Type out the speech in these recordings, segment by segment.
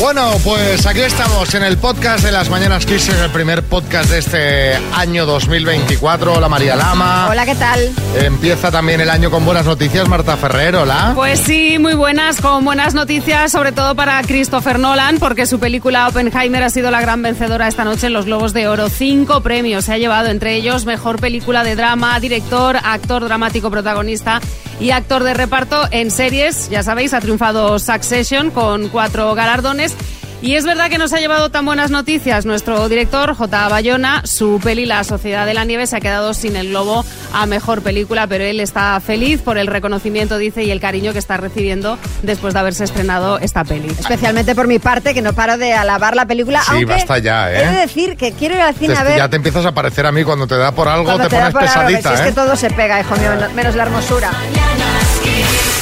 Bueno, pues aquí estamos en el podcast de las Mañanas Kiss, el primer podcast de este año 2024. Hola María Lama. Hola, ¿qué tal? Empieza también el año con buenas noticias, Marta Ferrer, hola. Pues sí, muy buenas, con buenas noticias, sobre todo para Christopher Nolan, porque su película Oppenheimer ha sido la gran vencedora esta noche en los Globos de Oro. Cinco premios se ha llevado, entre ellos Mejor Película de Drama, Director, Actor Dramático Protagonista y Actor de Reparto en series. Ya sabéis, ha triunfado Succession con cuatro galardones. Y es verdad que nos ha llevado tan buenas noticias nuestro director, J. Bayona. Su peli La Sociedad de la Nieve se ha quedado sin el globo a mejor película, pero él está feliz por el reconocimiento, dice, y el cariño que está recibiendo después de haberse estrenado esta peli. Especialmente por mi parte, que no paro de alabar la película. Sí, aunque basta ya, ¿eh? He de decir que quiero ir al cine Te- a ver. ya te empiezas a parecer a mí cuando te da por algo, cuando te, da pones por algo, que pesadita, si es ¿eh? que todo se pega, hijo mío, no- menos la hermosura.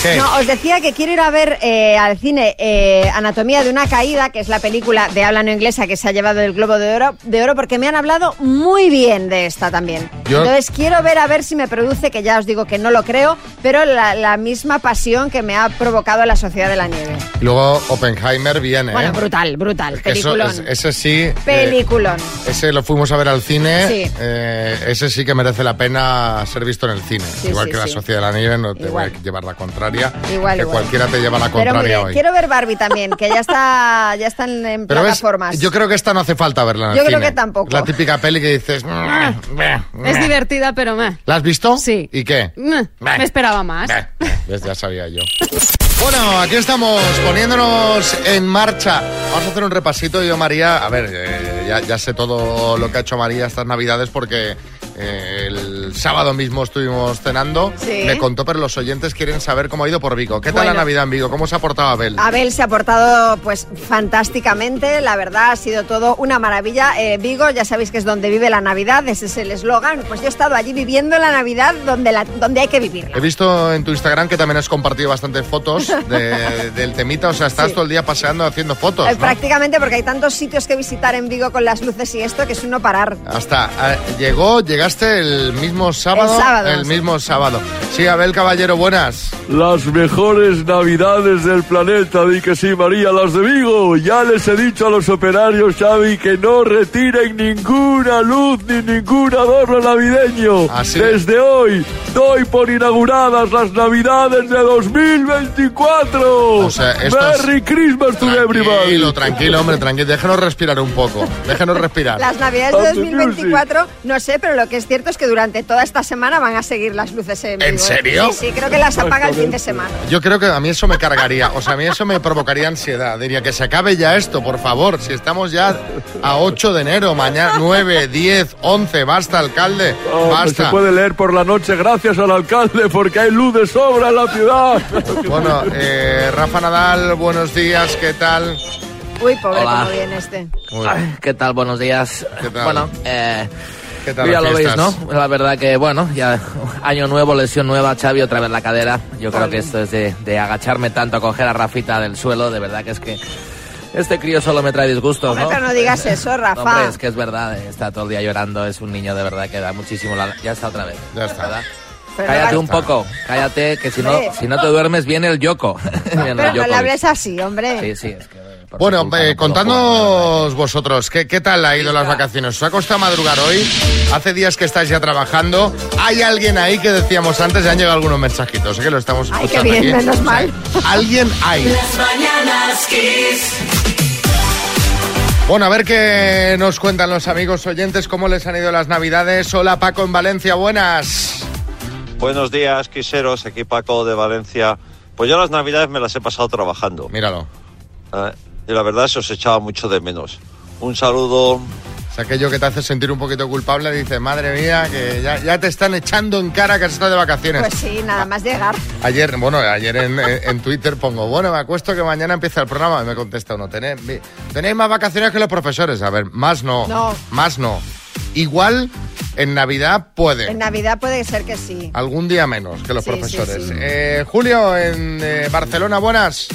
¿Qué? No, os decía que quiero ir a ver eh, al cine eh, Anatomía de una caída, que es la película de habla no inglesa que se ha llevado el Globo de Oro, de oro porque me han hablado muy bien de esta también. Yo- Entonces quiero ver a ver si me produce, que ya os digo que no lo creo, pero la, la misma pasión que me ha provocado la Sociedad de la Nieve. Y luego Oppenheimer viene, Bueno, ¿eh? brutal, brutal. Es que eso- Peliculón. es- ese sí. eh, Peliculón. ese lo fuimos a ver al cine. Sí. eh, ese sí que merece la pena ser visto en el cine. Sí, igual sí, que la. Sociedad de la Nieve, no te Igual. voy a llevar la contraria. Igual, que igual. cualquiera te lleva la Pero contraria hoy. Quiero ver Barbie también, que ya está, ya están en Pero ves, plataformas. yo creo que esta no hace falta verla en el Yo creo cine. que tampoco. La típica peli que dices... "Meh, meh, Es meh". divertida, pero meh. ¿La has visto? Sí. ¿Y qué? Me esperaba más. Ya sabía yo. Bueno, aquí estamos poniéndonos en marcha. Vamos a hacer un repasito. Yo, María, a ver, eh, ya, ya sé todo lo que ha hecho María estas navidades porque eh, el sábado mismo estuvimos cenando. Sí. Me contó, pero los oyentes quieren saber cómo ha ido por Vigo. ¿Qué tal Bueno. la Navidad en Vigo? ¿Cómo se ha portado Abel? Abel se ha portado pues fantásticamente, la verdad ha sido todo una maravilla. Eh, Vigo, ya sabéis que es donde vive la Navidad, ese es el eslogan. Pues yo he estado allí viviendo la Navidad donde, la, donde hay que vivirla. He visto en tu Instagram que también has compartido bastantes fotos de- del temita. O sea, estás Sí. todo el día paseando haciendo fotos. Eh, ¿no? Prácticamente porque hay tantos sitios que visitar en Vigo con las luces y esto que es uno parar. Hasta eh, llegó, llegaste el mismo sábado. El sábado, el sí. mismo sábado. Sí, Abel Caballero, buenas. Las mejores navidades del planeta, di que sí, María, las de Vigo. Ya les he dicho a los operarios, Xavi, que no retiren ninguna luz ni ningún adorno navideño. Así. Desde hoy doy por inauguradas las navidades de 2024. O sea, esto es- Merry Christmas to everybody. Tranquilo, tranquilo, hombre, tranquilo. Déjenos respirar un poco. Déjenos respirar. Las Navidades de Happy 2024, no sé, pero lo que es cierto es que durante toda esta semana van a seguir las luces en ¿En Vigo. serio? Sí, sí, creo que las apaga el fin de semana. Yo creo que a mí eso me cargaría, o sea, a mí eso me provocaría ansiedad. Diría que se acabe ya esto, por favor. Si estamos ya a 8 de enero, mañana 9, 10, 11, basta, alcalde, Oh, no se basta. puede leer por la noche gracias al alcalde porque hay luz de sobra en la ciudad. Bueno, eh, Rafa Nadal, buenos días, ¿qué tal? Uy, pobre, Hola. cómo viene este. Ay, ¿Qué tal? Buenos días. ¿Qué tal? Bueno, eh, ¿Qué tal ya lo veis? ¿no? La verdad que, bueno, ya año nuevo, lesión nueva, Xavi, otra vez la cadera. Yo creo que esto es de, de agacharme tanto a coger a Rafita del suelo, de verdad que es que este crío solo me trae disgustos, ¿no? pero no digas eso, Rafa. Hombre, es que es verdad, eh, está todo el día llorando, es un niño de verdad que da muchísimo... la- Ya está otra vez. Ya está. ¿verdad? Cállate un poco, cállate, que si no, si no te duermes viene el el Pero no le hables así, hombre. Sí, sí, es que... eh, Bueno, eh, contadnos vosotros, ¿qué, ¿qué tal ha ido las vacaciones? ¿Os ha costado madrugar hoy? Hace días que estáis ya trabajando. ¿Hay alguien ahí que decíamos antes? Ya han llegado algunos mensajitos, sé que lo estamos Ay, escuchando qué bien, aquí. menos mal. Alguien hay. Las mañanas Kiss. Bueno, a ver qué nos cuentan los amigos oyentes, cómo les han ido las navidades. Hola Paco en Valencia, buenas. Buenos días, quiseros, aquí Paco de Valencia. Pues yo las navidades me las he pasado trabajando. Míralo. ¿eh? Y la verdad se os echaba mucho de menos. Un saludo. Es aquello que te hace sentir un poquito culpable. Dices, madre mía, que ya, ya te están echando en cara que has estado de vacaciones. Pues sí, nada más llegar. Ayer, bueno, ayer en, en Twitter pongo, bueno, me acuesto que mañana empieza el programa. Y me contesta uno, tenéis, tenéis más vacaciones que los profesores. A ver, más no. No. Más no. Igual en Navidad puede. En Navidad puede ser que sí. Algún día menos que los Sí, sí, profesores. sí. Eh, Julio, en eh, Barcelona, buenas.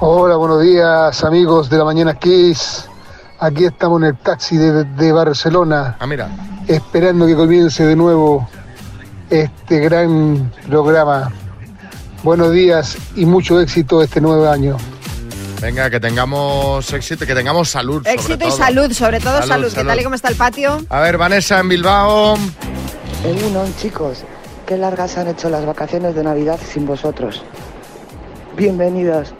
Hola, buenos días amigos de la Mañana Kiss. Aquí estamos en el taxi de, de Barcelona, Ah, mira. esperando que comience de nuevo este gran programa. Buenos días y mucho éxito este nuevo año. Venga, que tengamos éxito, que tengamos salud. sobre Éxito y salud, sobre todo Salud, salud. ¿Qué tal y cómo está el patio? A ver, Vanessa en Bilbao. Egunon, chicos. Qué largas han hecho las vacaciones de Navidad sin vosotros. Bienvenidos.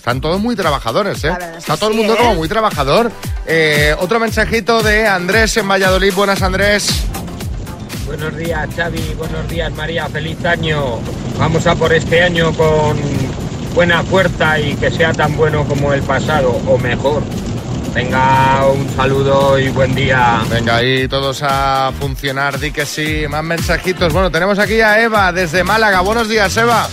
Están todos muy trabajadores, ¿eh? Está todo el mundo ¿eh? como muy trabajador. Eh, otro mensajito de Andrés en Valladolid. Buenas, Andrés. Buenos días, Xavi. Buenos días, María. Feliz año. Vamos a por este año con buena fuerza y que sea tan bueno como el pasado, o mejor. Venga, un saludo y buen día. Venga, ahí todos a funcionar. Di que sí. Más mensajitos. Bueno, tenemos aquí a Eva desde Málaga. Buenos días, Eva.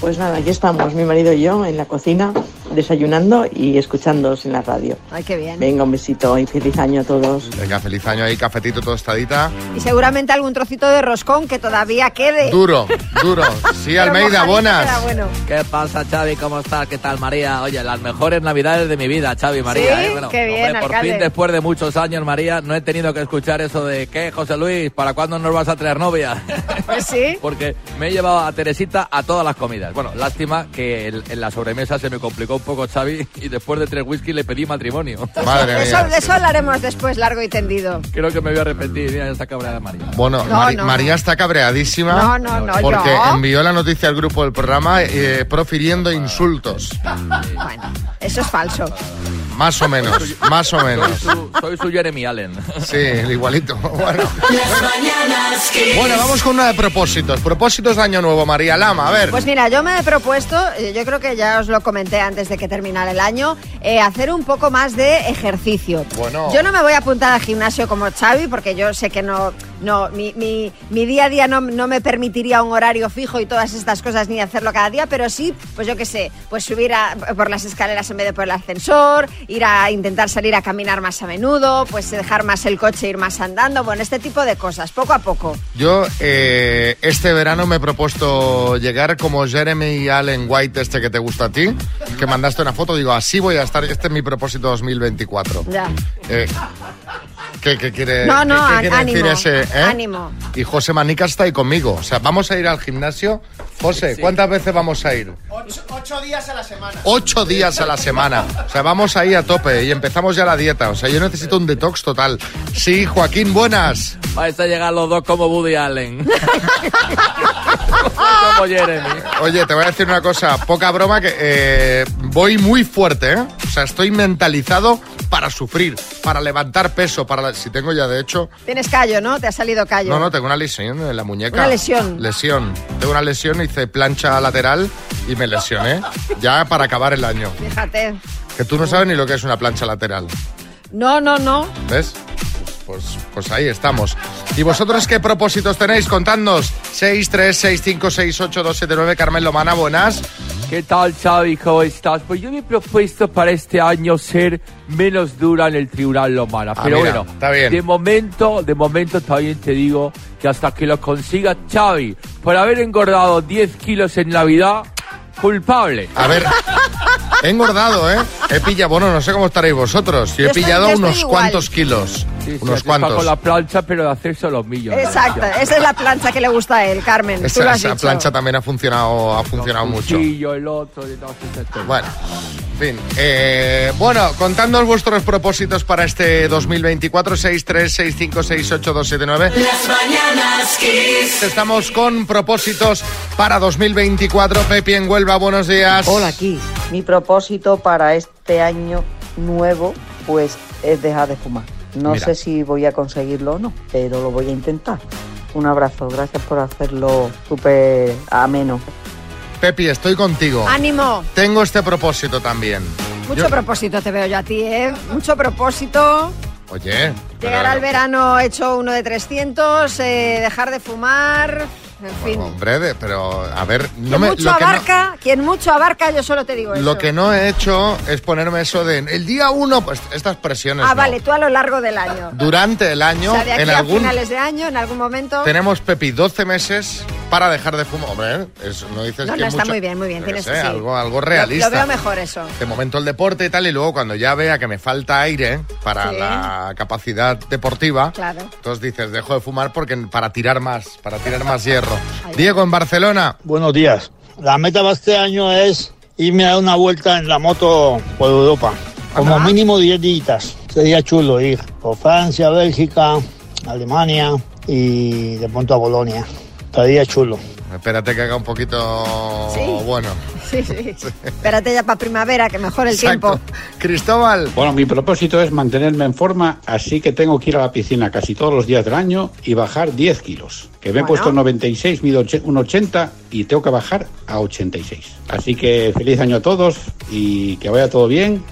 Pues nada, aquí estamos, mi marido y yo, en la cocina, desayunando y escuchándoos en la radio. Ay, qué bien. Venga, un besito y feliz año a todos. Venga, feliz año ahí, cafetito tostadita. Y seguramente algún trocito de roscón que todavía quede. Duro, duro. Sí, Almeida, buenas. bueno. ¿Qué pasa, Xavi? ¿Cómo estás? ¿Qué tal, María? Oye, las mejores navidades de mi vida, Xavi, María. Sí, ¿eh? qué bien, por alcalde. fin, después de muchos años, María, no he tenido que escuchar eso de ¿qué, José Luis? ¿Para cuándo nos vas a traer novia? Pues sí. Porque me he llevado a Teresita a todas las comidas. Bueno, lástima que en la sobremesa se me complicó un poco, Xavi, y después de tres whisky le pedí matrimonio. Madre eso, mía. de eso hablaremos después, largo y tendido. Creo que me voy a arrepentir. Mira, esta cabra de María. Bueno, No, Mari- no. María está cabreadísima. No, no, no, Porque yo. envió la noticia al grupo del programa eh, profiriendo insultos. Bueno, eso es falso. Más o menos, más o Soy menos. su, soy su Jeremy Allen. Sí, el igualito. Bueno. Bueno, vamos con una de propósitos. Propósitos de Año Nuevo, María Lama. A ver. Pues mira, yo me he propuesto, eh, yo creo que ya os lo comenté antes de que terminara el año, eh, hacer un poco más de ejercicio. Bueno. Yo no me voy a apuntar al gimnasio como Xavi, porque yo sé que no, no mi, mi- mi día a día no, no me permitiría un horario fijo y todas estas cosas ni hacerlo cada día, pero sí, pues yo qué sé, pues subir a- por las escaleras en vez de por el ascensor, ir a intentar salir a caminar más a menudo, pues dejar más el coche, ir más andando, bueno, este tipo de cosas, poco a poco. Yo eh, este verano me he propuesto llegar como Jeremy Allen White, este que te gusta a ti, que mandaste una foto. Digo, así voy a estar. Este es mi propósito 2024. Ya. Eh, ¿qué, qué quiere, No, no, qué- qué quiere ánimo, decir ese? eh? ánimo. Y José Manica está ahí conmigo. O sea, vamos a ir al gimnasio. José, ¿cuántas veces vamos a ir? Ocho, días a la semana. Ocho días a la semana. O sea, vamos ahí a tope y empezamos ya la dieta. O sea, yo necesito un detox total. Sí, Joaquín, buenas. Vais a llegar los dos como Woody Allen. como Jeremy. Oye, te voy a decir una cosa, poca broma, que eh, voy muy fuerte, ¿eh? O sea, estoy mentalizado para sufrir, para levantar peso, para... la- Si tengo ya, de hecho... Tienes callo, ¿no? Te ha salido callo. No, no, tengo una lesión en la muñeca. Una lesión. Lesión. Tengo una lesión, hice plancha lateral y me lesioné. Ya para acabar el año. Fíjate. Que tú no sabes ni lo que es una plancha lateral. No, no, no. ¿Ves? Pues, pues ahí estamos. ¿Y vosotros qué propósitos tenéis? Contadnos. 6, 3, 6, 5, 6, 8, 2, 7, 9. Carmen Lomana, buenas. ¿Qué tal, Xavi? ¿Cómo estás? Pues yo me he propuesto para este año ser menos dura en el Tribunal Lomana. Ah, Pero mira, bueno, está bien. de momento, de momento también te digo que hasta que lo consiga Xavi, por haber engordado 10 kilos en Navidad, culpable. A ver, he engordado, ¿eh? He pillado, bueno, no sé cómo estaréis vosotros. Yo he Yo estoy- pillado yo unos igual. cuantos kilos. Sí, unos cuantos. con la plancha, pero de hacerse los millones. Exacto, esa es la plancha que le gusta a él, Carmen. Tú lo Esa, has esa dicho. plancha también ha funcionado, ha funcionado mucho. Cuchillo, el otro, y cosas. Bueno, en fin. Eh, bueno, contadnos vuestros propósitos para este 2024. 6, 3, 6, 5, 6, 8, 2, 7, 9. Las mañanas Kiss. Estamos con propósitos para 2024. Pepi en Huelva, buenos días. Hola, Kiss. Mi propósito para este año nuevo, pues, es dejar de fumar. No Mira. sé si voy a conseguirlo o no, pero lo voy a intentar. Un abrazo, gracias por hacerlo súper ameno. Pepi, estoy contigo. Ánimo. Tengo este propósito también. Mucho Yo- propósito te veo yo a ti, ¿eh? Mucho propósito. Oye. pero- Llegar al verano hecho uno de 300, eh, dejar de fumar, en fin. Hombre, pero a ver, no quien me, mucho no- abarca, quien mucho abarca, yo solo te digo eso. Lo que no he hecho es ponerme eso de el día uno, pues estas presiones. Ah, no. vale, tú a lo largo del año. Durante el año, o sea, de aquí en a algún. finales de año, en algún momento. Tenemos, Pepi, 12 meses para dejar de fumar. Hombre, es- no dices No, que no, está mucho- muy bien, muy bien. Tienes sé, sí. algo, algo Lo- realista. Lo, veo mejor eso. de momento el deporte y tal, y luego cuando ya vea que me falta aire para Sí. la capacidad deportiva, Claro. entonces dices, dejo de fumar porque para tirar más, para tirar más hierro. Diego, en Barcelona. Buenos días. La meta para este año es irme a dar una vuelta en la moto por Europa. Como mínimo 10 días. Sería chulo ir por Francia, Bélgica, Alemania y de pronto a Bolonia. Estaría chulo. Espérate que haga un poquito Sí. bueno. Sí, sí. Espérate ya para primavera, que mejore el Exacto. tiempo. Cristóbal. Bueno, mi propósito es mantenerme en forma, así que tengo que ir a la piscina casi todos los días del año y bajar 10 kilos. Que me he puesto 96, mido un 80 y tengo que bajar a 86. Así que feliz año a todos y que vaya todo bien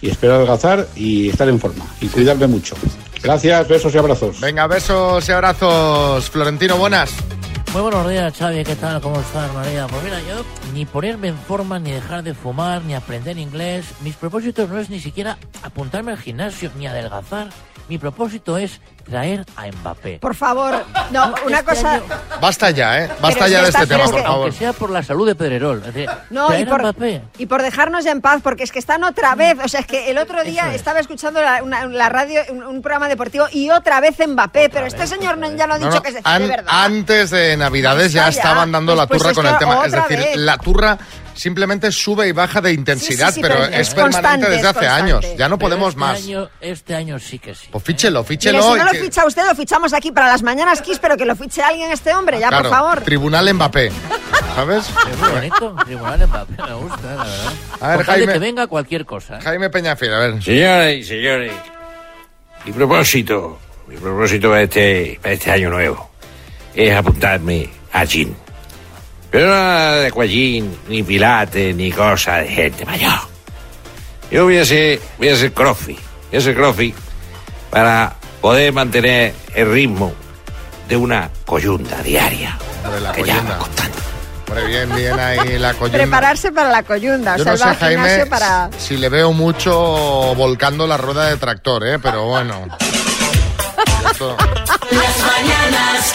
y espero adelgazar y estar en forma y cuidarme mucho. Gracias, besos y abrazos. Venga, besos y abrazos. Florentino, buenas. Muy buenos días, Xavi. ¿Qué tal? ¿Cómo estás, María? Pues mira, yo ni ponerme en forma, ni dejar de fumar, ni aprender inglés. Mis propósitos no es ni siquiera apuntarme al gimnasio, ni adelgazar. Mi propósito es traer a Mbappé. Por favor, no, una este cosa. año- Basta ya, ¿eh? Basta Pero es ya de este tema, es por que- favor. Aunque sea por la salud de Pedrerol. Es decir, No, y por, Mbappé. y por dejarnos en paz, porque es que están otra vez. O sea, es que el otro día es. estaba escuchando la, una- la radio, un, un programa deportivo, y otra vez Mbappé. pero este señor no- ya lo ha dicho no, que se. an- de verdad. antes de Navidades ya estaban dando la Pues- turra pues con el tema. Es decir, vez. la turra simplemente sube y baja de intensidad, sí, sí, pero, pero es, es permanente constante, desde es hace años. Ya no Pero podemos este más. Año, este año sí que sí. Pues fíchelo, Mire, fíchelo. si y no lo que- ficha usted, lo fichamos aquí para las mañanas Kiss, pero que lo fiche alguien este hombre, ya, claro, por favor. Tribunal Mbappé. ¿Sabes? Es muy bonito. Tribunal Mbappé me gusta, la verdad. A ver, Jaime. que venga cualquier cosa. ¿eh? Jaime Peñafiel, a ver. Señoras y señores, mi propósito, mi propósito para este, para este año nuevo es apuntarme a gym. Pero nada de aquagym, ni pilates, ni cosa de gente mayor. Yo voy a ser, voy a ser crossfit, voy a ser crossfit para poder mantener el ritmo de una coyunda diaria. De la que ya coyunda. Hombre, bien, bien ahí la coyunda. Prepararse para la coyunda, Yo o sea, no sé, Jaime, para. si le veo mucho volcando la rueda de tractor, ¿eh? Pero bueno. Las mañanas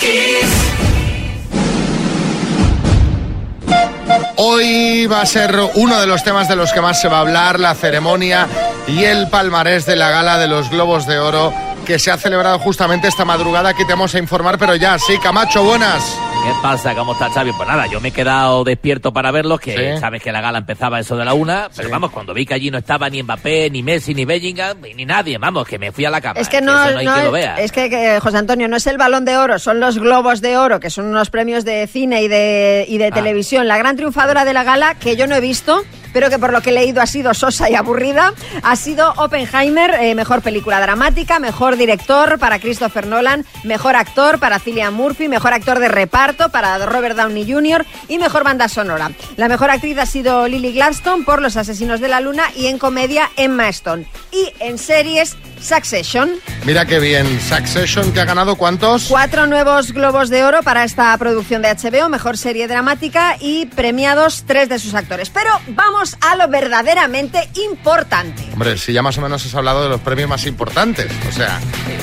Hoy va a ser uno de los temas de los que más se va a hablar, la ceremonia y el palmarés de la gala de los Globos de Oro que se ha celebrado justamente esta madrugada. Aquí te vamos a informar, pero ya, sí, Camacho, buenas. ¿Qué pasa? ¿Cómo está Xavi? Pues nada, yo me he quedado despierto para verlo, que Sí. sabes que la gala empezaba eso de la una, pero vamos, cuando vi que allí no estaba ni Mbappé, ni Messi, ni Bellingham, ni nadie, vamos, que me fui a la cama. Es que no, eso no hay no que lo es, vea. es que, que, José Antonio, no es el balón de oro, son los globos de oro, que son unos premios de cine y de, y de Ah. televisión. La gran triunfadora de la gala, que yo no he visto, pero que por lo que he leído ha sido sosa y aburrida, ha sido Oppenheimer, eh, mejor película dramática, mejor director para Christopher Nolan, mejor actor para Cillian Murphy, mejor actor de reparto para Robert Downey Jr. y mejor banda sonora. La mejor actriz ha sido Lily Gladstone por Los Asesinos de la Luna y en comedia Emma Stone. Y en series Succession. Mira qué bien. Succession, que ha ganado cuántos? Cuatro nuevos globos de oro para esta producción de HBO, mejor serie dramática y premiados tres de sus actores. Pero vamos a lo verdaderamente importante. Hombre, si ya más o menos has hablado de los premios más importantes. O sea,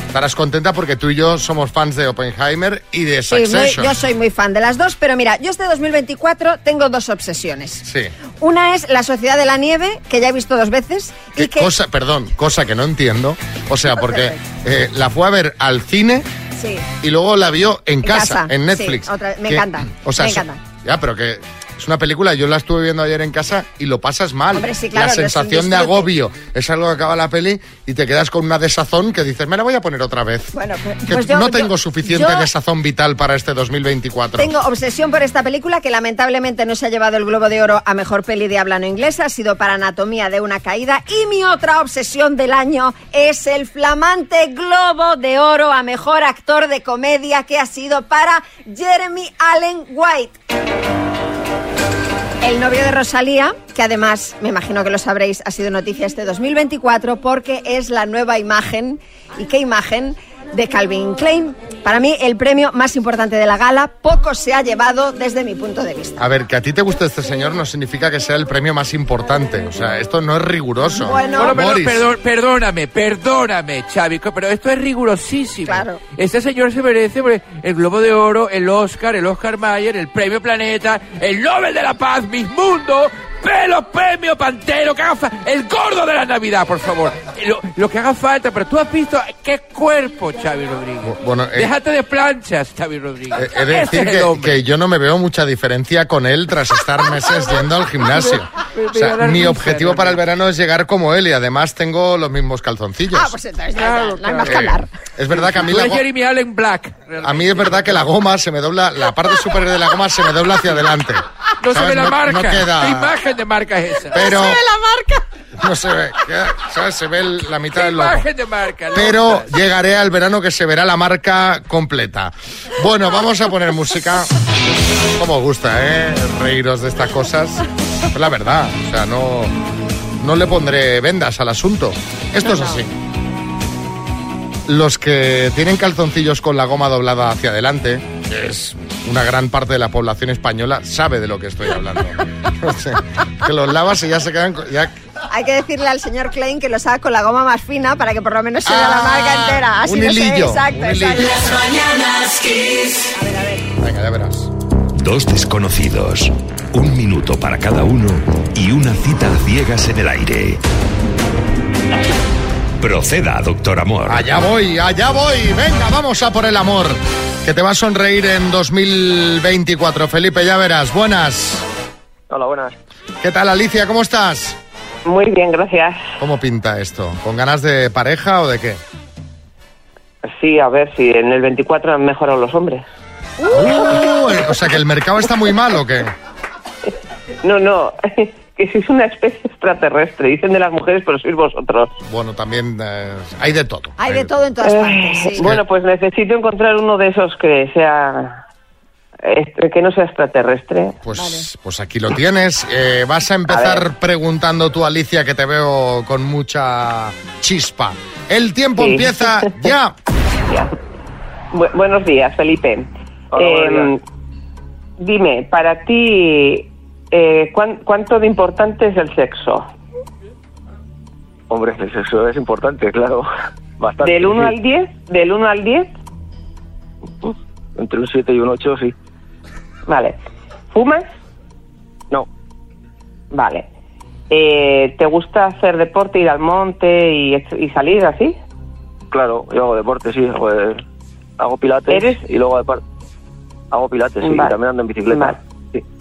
estarás contenta porque tú y yo somos fans de Oppenheimer y de Sí, muy- Succession. yo soy muy fan de las dos, pero mira, yo este 2024 tengo dos obsesiones. Sí. Una es La Sociedad de la Nieve, que ya he visto dos veces, y ¿Qué que... cosa, perdón, cosa que no entiendo. O sea, porque eh, la fue a ver al cine Sí. y luego la vio en, En casa, casa, en Netflix. sí, otra- me Que- encanta, O sea, me encanta. ya, pero que es una película, yo la estuve viendo ayer en casa y lo pasas mal. Hombre, sí, claro, la sensación de agobio es algo que acaba la peli y te quedas con una desazón que dices, me la voy a poner otra vez. Bueno, pues, Que pues yo- no yo- tengo suficiente yo desazón vital para este 2024. Tengo obsesión por esta película que lamentablemente no se ha llevado el Globo de Oro a mejor peli de habla no inglesa, ha sido para Anatomía de una caída y mi otra obsesión del año es el flamante Globo de Oro a mejor actor de comedia que ha sido para Jeremy Allen White. El novio de Rosalía, que además, me imagino que lo sabréis, ha sido noticia este 2024 porque es la nueva imagen. ¿Y qué imagen? De Calvin Klein. Para mí, el premio más importante de la gala, poco se ha llevado desde mi punto de vista. A ver, que a ti te guste este señor no significa que sea el premio más importante. O sea, esto no es riguroso. Bueno. Bueno, perdón, perdóname, perdóname, Xavi, co- pero esto es rigurosísimo. Claro. Este señor se merece el Globo de Oro, el Oscar, el Oscar Mayer, el Premio Planeta, el Nobel de la Paz, Miss Mundo, pelo, premio, pantero, que haga fa- el gordo de la Navidad, por favor. Lo, lo que haga falta, pero tú has visto qué cuerpo, Xavi Rodríguez. Bueno, eh, Déjate de planchas, Xavi Rodríguez. He de Ese decir es que, yo no me veo mucha diferencia con él tras estar meses yendo al gimnasio. O sea, mi objetivo para el verano es llegar como él y además tengo los mismos calzoncillos. Ah, pues entonces Claro, no hay más que Eh, hablar. es verdad que a mí la, Jeremy Allen Black. a mí es verdad que la goma se me dobla, la parte superior de la goma se me dobla hacia adelante. No se ve la No- marca. no queda- ¿Qué imagen de marca es esa? Pero la marca? no se ve, ¿sabes? Se ve el- la mitad ¿Qué del logo. imagen de marca? Pero llegaré al verano que se verá la marca completa. Bueno, vamos a poner música. Como os gusta, ¿eh? Reíros de estas cosas. Es la verdad, o sea, no, no le pondré vendas al asunto. Esto es así. Los que tienen calzoncillos con la goma doblada hacia adelante, que es una gran parte de la población española, sabe de lo que estoy hablando. Que los lavas y ya se quedan... Ya, Hay que decirle al señor Klein que lo haga con la goma más fina para que por lo menos se vea la Ah, marca entera. Así un no hilillo, exacto, un hilillo. exacto. Las mañanas Kiss. venga, ya verás. Dos desconocidos, un minuto para cada uno y una cita a ciegas en el aire. Proceda, doctor Amor. Allá voy, allá voy. Venga, vamos a por el amor. Que te va a sonreír en 2024. Felipe, ya verás. Buenas. Hola, buenas. ¿Qué tal, Alicia? ¿Cómo estás? Muy bien, gracias. ¿Cómo pinta esto? ¿Con ganas de pareja o de qué? Sí, a ver si en el 24 han mejorado los hombres. Uh, o sea, que el mercado está muy mal o qué? No, no, que sois una especie extraterrestre. Dicen de las mujeres, pero sois vosotros. Bueno, también eh, hay de todo. Hay de todo en todas Eh, partes, sí. Bueno, pues necesito encontrar uno de esos que sea... este, que no sea extraterrestre. Pues, pues aquí lo tienes. Eh, vas a empezar preguntando tú, Alicia, que te veo con mucha chispa. El tiempo Sí. empieza ya. Bu- buenos días, Felipe. Hola, buenos Eh, dime, para ti, eh, ¿cuán- ¿cuánto de importante es el sexo? Hombre, el sexo es importante, claro. Bastante. ¿Del 1 sí. al 10? ¿Del 1 al 10? Entre un 7 y un 8, sí. Vale. ¿Fumas? No. Vale. Eh, ¿Te gusta hacer deporte, ir al monte y, y salir así? Claro, yo hago deporte, sí. Hago, eh, hago pilates ¿Eres? y luego hago pilates, sí. Vale. También ando en bicicleta. Vale.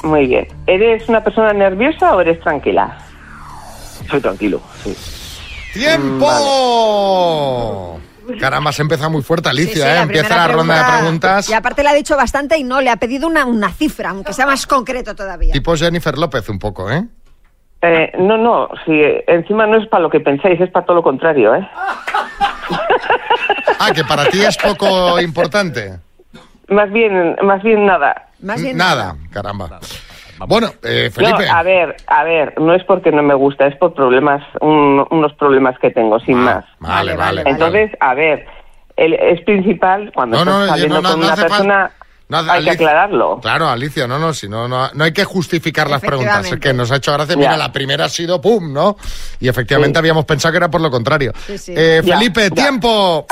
Muy bien. ¿Eres una persona nerviosa o eres tranquila? Soy tranquilo, sí. ¡Tiempo! Caramba, se empieza muy fuerte, Alicia, Sí, sí, ¿eh? la Empieza la ronda de pregunta- preguntas. Y aparte le ha dicho bastante y no, le ha pedido una, una cifra, aunque sea más concreto todavía. Tipo Jennifer López, un poco, ¿eh? Eh, no, no, si encima no es para lo que pensáis, es para todo lo contrario, ¿eh? Ah, que para ti es poco importante. Más bien, más bien nada. nada. caramba. Bueno, eh, Felipe. No, a ver, a ver, no es porque no me gusta, es por problemas, un- unos problemas que tengo, sin más. Ah, Vale, vale. Entonces, a ver, el, es principal cuando No, no, estás saliendo no, no, con no una persona, no, hay que aclararlo. Claro, Alicia, no, no, si no, no, no hay que justificar las preguntas. Es que nos ha hecho gracia. Mira, Ya. la primera ha sido pum, ¿no? Y efectivamente Sí. habíamos pensado que era por lo contrario. Sí, sí. Eh, Ya, Felipe, ya. tiempo.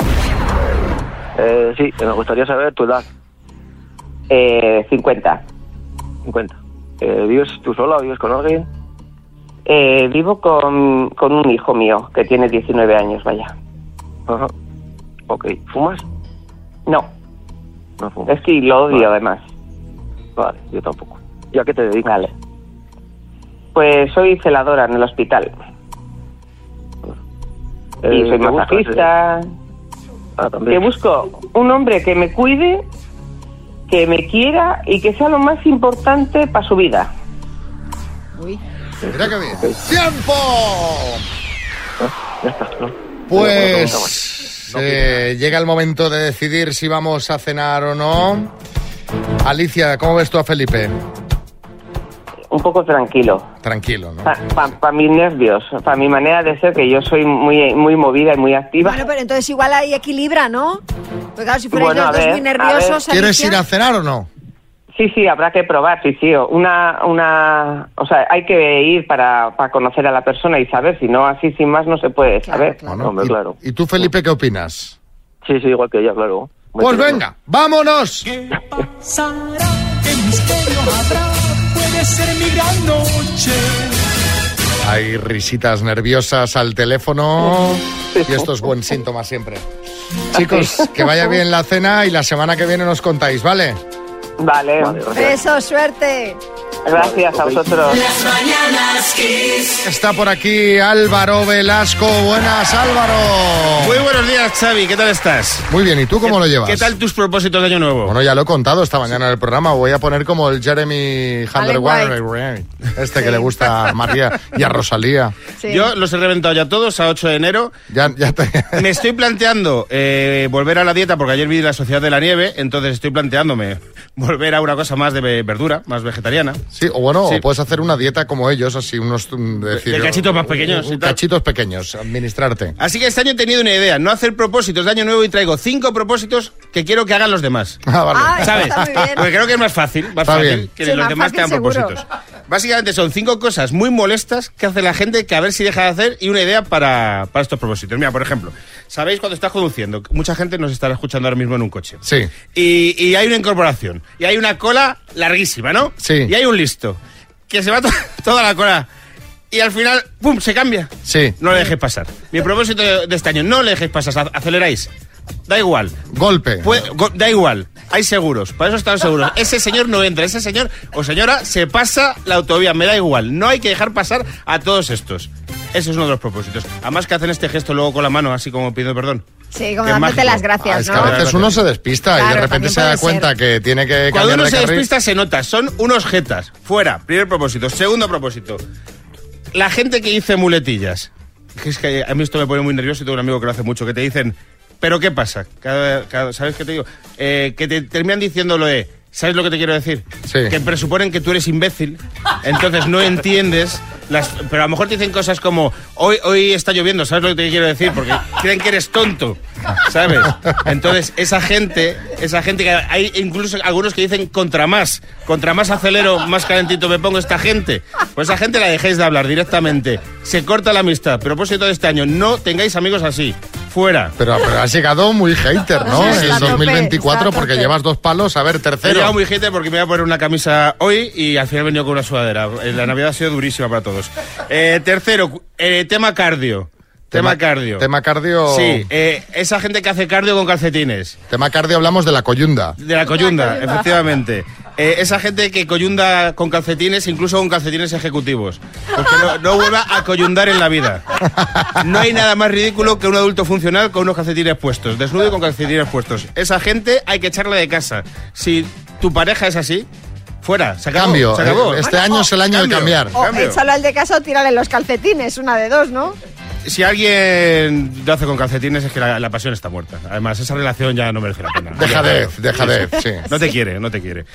Eh, sí, me gustaría saber tu edad. Eh, 50. 50. Eh, ¿Vives tú sola o vives con alguien? Eh, vivo con, con un hijo mío que tiene 19 años, vaya. Ajá. Ok. ¿Fumas? No, No fumas. es que lo odio además. Vale, yo tampoco. ¿Y a qué te dedicas? Vale. Pues soy celadora en el hospital. y Eh, soy me gusta masajista. Ah, Que busco un hombre que me cuide, que me quiera y que sea lo más importante para su vida. Mira que bien. ¡Tiempo! Ya está, ¿no? Pues eh, llega el momento de decidir si vamos a cenar o no. Alicia, ¿cómo ves tú a Felipe? Un poco tranquilo. Tranquilo, ¿no? Para mis nervios, para mi manera de ser, que yo soy muy, muy movida y muy activa. Bueno, pero entonces igual ahí equilibra, ¿no? Porque claro, si fuerais Bueno, los a dos ver, muy nerviosos... ¿Quieres ir a cenar o no? Sí, sí, habrá que probar, sí, sí. Una, una, o sea, hay que ir para, para conocer a la persona y saber, si no, así sin más no se puede saber. Bueno, y, ¿Y tú, Felipe, qué opinas? Sí, sí, igual que ella, claro. Muy Pues venga, vámonos. pasará? ¿Qué misterio habrá? Ser mi gran noche. Hay risitas nerviosas al teléfono y esto es buen síntoma siempre. Chicos, que vaya bien la cena y la semana que viene nos contáis, ¿vale? Vale. Besos, suerte. Gracias a vosotros. Las mañanas Kiss. Está por aquí Álvaro Velasco. Buenas, Álvaro. Muy buenos días, Xavi. ¿Qué tal estás? Muy bien, ¿y tú cómo lo llevas? ¿Qué tal tus propósitos de año nuevo? Bueno, ya lo he contado esta mañana en el programa. Voy a poner como el Jeremy Hunter este que le gusta a María y a Rosalía. Yo los he reventado ya todos a 8 de enero. Ya, ya te... Me estoy planteando eh, volver a la dieta porque ayer vi la Sociedad de la Nieve, entonces estoy planteándome volver a una cosa más de ve- verdura, más vegetariana. Sí, o bueno, Sí. o puedes hacer una dieta como ellos, así unos... mm, decir, de cachitos más pequeños un- tal. Cachitos pequeños, administrarte. Así que este año he tenido una idea, no hacer propósitos de año nuevo y traigo cinco propósitos que quiero que hagan los demás. Ah, vale. Ah, ¿Sabes? está muy bien. Porque creo que es más fácil, más Está fácil bien. que Sí, los más demás te hagan propósitos. Básicamente son cinco cosas muy molestas que hace la gente que a ver si deja de hacer y una idea para, para estos propósitos. Mira, por ejemplo, ¿sabéis cuando estás conduciendo? Mucha gente nos estará escuchando ahora mismo en un coche. Sí. Y, y hay una incorporación. Y hay una cola larguísima, ¿no? Sí. Y hay un listo. Que se va to- toda la cola. Y al final, ¡pum! se cambia. Sí. No le dejéis pasar. Mi propósito de este año, no le dejéis pasar, ac- aceleráis. Da igual. Golpe. Go- da igual. Hay seguros. Para eso están seguros. Ese señor no entra. Ese señor o señora se pasa la autovía. Me da igual. No hay que dejar pasar a todos estos. Ese es uno de los propósitos. Además que hacen este gesto luego con la mano, así como pidiendo perdón. Sí, como dándote mágico. las gracias, Ah, es que ¿no? a veces uno se despista y de repente se da cuenta ser. que tiene que Cuando uno de se carril. despista se nota. Son unos jetas. Fuera. Primer propósito. Segundo propósito. La gente que dice muletillas. Es que a mí esto me pone muy nervioso y tengo un amigo que lo hace mucho. Que te dicen, ¿pero qué pasa? Cada- cada- ¿Sabes qué te digo? Eh, que te terminan diciendo lo de... ¿Sabes lo que te quiero decir? Sí. Que presuponen que tú eres imbécil, entonces no entiendes, las, pero a lo mejor te dicen cosas como, hoy, hoy está lloviendo, ¿sabes lo que te quiero decir? Porque creen que eres tonto, ¿sabes? Entonces, esa gente, esa gente que hay incluso algunos que dicen contra más, contra más acelero, más calentito me pongo esta gente. Pues esa gente la dejéis de hablar directamente. Se corta la amistad. Propósito de este año, no tengáis amigos así. Fuera. Pero, pero has llegado muy hater, ¿no? Sí, en está a tope, 2024 está a porque llevas dos palos, a ver, He tercero. llegado muy gente porque me voy a poner una camisa hoy y al final he venido con una sudadera. Eh, La Navidad ha sido durísima para todos. Eh, tercero, eh, tema cardio. Tema, cardio. Tema cardio. Sí, eh, esa gente que hace cardio con calcetines. Tema cardio hablamos de la coyunda. De la coyunda, efectivamente. Eh, esa gente que coyunda con calcetines, incluso con calcetines ejecutivos. Porque no, no vuelva a coyundar en la vida. No hay nada más ridículo que un adulto funcional con unos calcetines puestos, desnudo y con calcetines puestos. Esa gente hay que echarla de casa. Si tu pareja es así, fuera, se acabó. Cambio, se acabó. este año es el año de Cambio, cambiar. O cambio. échalo al de casa o tírale los calcetines, una de dos, ¿no? Si alguien lo hace con calcetines es que la, la pasión está muerta. Además, esa relación ya no merece la pena. Dejadez, Ya, dejadez, sí. No te quiere, no te quiere.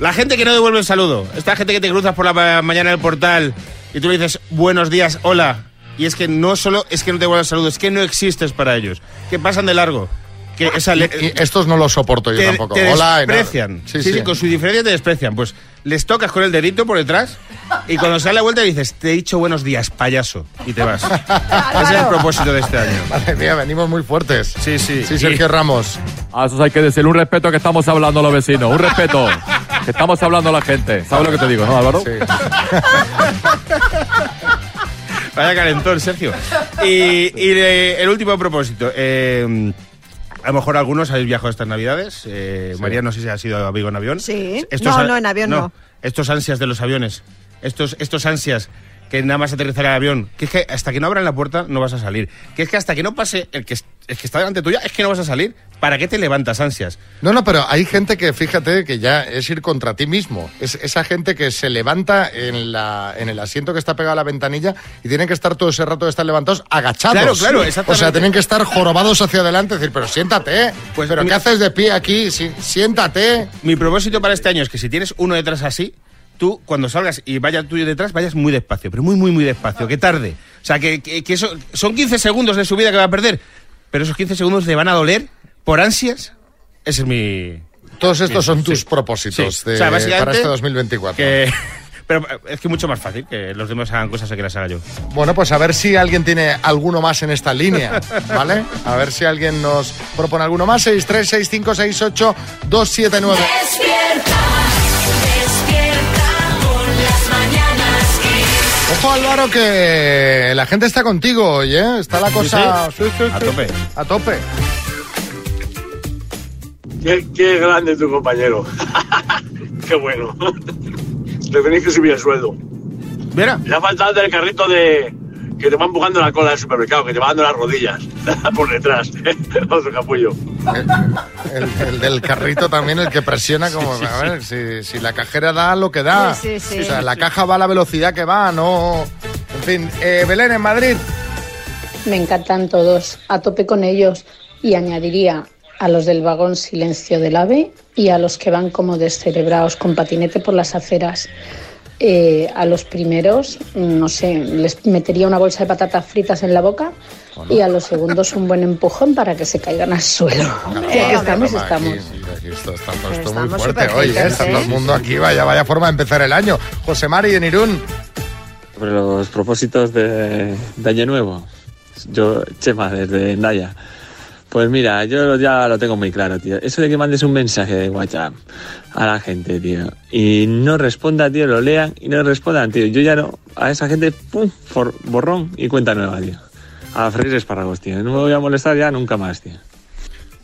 La gente que no devuelve el saludo. Esta gente que te cruzas por la ma- mañana en el portal y tú le dices buenos días, hola. Y es que no solo es que no te devuelven el saludo, es que no existes para ellos. Que pasan de largo. Que esa le- Y estos no los soporto yo te, tampoco. te Hola, y desprecian. Sí, Sí, sí. con su diferencia te desprecian. Pues les tocas con el dedito por detrás y cuando sale la vuelta dices, te he dicho buenos días, payaso. Y te vas. Ese es el propósito de este año. Madre mía, venimos muy fuertes. Sí, sí. Sí, Sergio Ramos. A esos hay que decirle un respeto que estamos hablando a los vecinos. Un respeto. Estamos hablando a la gente. ¿Sabes lo que te digo, no, Álvaro? Vaya calentón, Sergio. Y, y, el último propósito. eh, a lo mejor algunos habéis viajado estas navidades. Eh, María, no sé si ha sido a Vigo en avión. Sí. Estos no, no, en avión no. Estos ansias de los aviones. Estos, estos ansias que nada más aterrizar el avión. Que es que hasta que no abran la puerta no vas a salir. Que es que hasta que no pase el que, es- que está delante tuya es que no vas a salir. ¿Para qué te levantas ansias? No, no, pero hay gente que, fíjate, que ya es ir contra ti mismo. Es esa gente que se levanta en, la, en el asiento que está pegado a la ventanilla y tienen que estar todo ese rato de estar levantados agachados. Claro, claro, O sea, exactamente. tienen que estar jorobados hacia adelante, decir, pero siéntate. Pues ¿Pero mi- qué haces de pie aquí? Si- siéntate. Mi propósito para este año es que si tienes uno detrás así, tú cuando salgas y vaya tuyo detrás, vayas muy despacio, pero muy, muy, muy despacio, que tarde. O sea, que, que- que eso, son 15 segundos de su vida que va a perder, pero esos 15 segundos le van a doler por ansias. Ese es mi... Todos estos son Sí. tus propósitos Sí. de- O sea, básicamente para este 2024. que- pero es que mucho más fácil que los demás hagan cosas a que las haga yo. Bueno, pues a ver si alguien tiene alguno más en esta línea, ¿vale? A ver si alguien nos propone alguno más. 6, 3, 6, 5, 6, 8, 2, 7, 9. Despierta, despierta Ojo Álvaro que la gente está contigo hoy, ¿eh? Está la cosa Sí, sí. A tope. A tope. Qué, qué grande tu compañero. qué bueno. Le tenéis que subir el sueldo. Mira. Le ha faltado del carrito de que te va empujando la cola del supermercado, que te va dando las rodillas por detrás. Otro capullo. El, el del carrito también, el que presiona como... A ver, si, si la cajera da lo que da. Sí, sí, sí. O sea, la caja va a la velocidad que va, no... En fin, eh, Belén, en Madrid. Me encantan todos, a tope con ellos. Y añadiría a los del vagón silencio del ave y a los que van como descerebrados con patinete por las aceras. Eh, a los primeros, no sé, les metería una bolsa de patatas fritas en la boca y a los segundos un buen empujón para que se caigan al suelo. Aquí estamos, estamos. aquí, está todo esto estamos muy fuerte hoy, ¿eh? Está todo el mundo aquí, vaya, vaya forma de empezar el año. José Mari en Irún. Sobre los propósitos de, de Año Nuevo. Yo, Chema, desde Naya. Pues mira, yo ya lo tengo muy claro, tío. Eso de que mandes un mensaje de WhatsApp a la gente, tío, y no responda, tío, lo lean y no respondan, tío. Yo ya no, a esa gente, pum, for- borrón y cuenta nueva, tío. A freír espárragos, tío. No me voy a molestar ya nunca más, tío.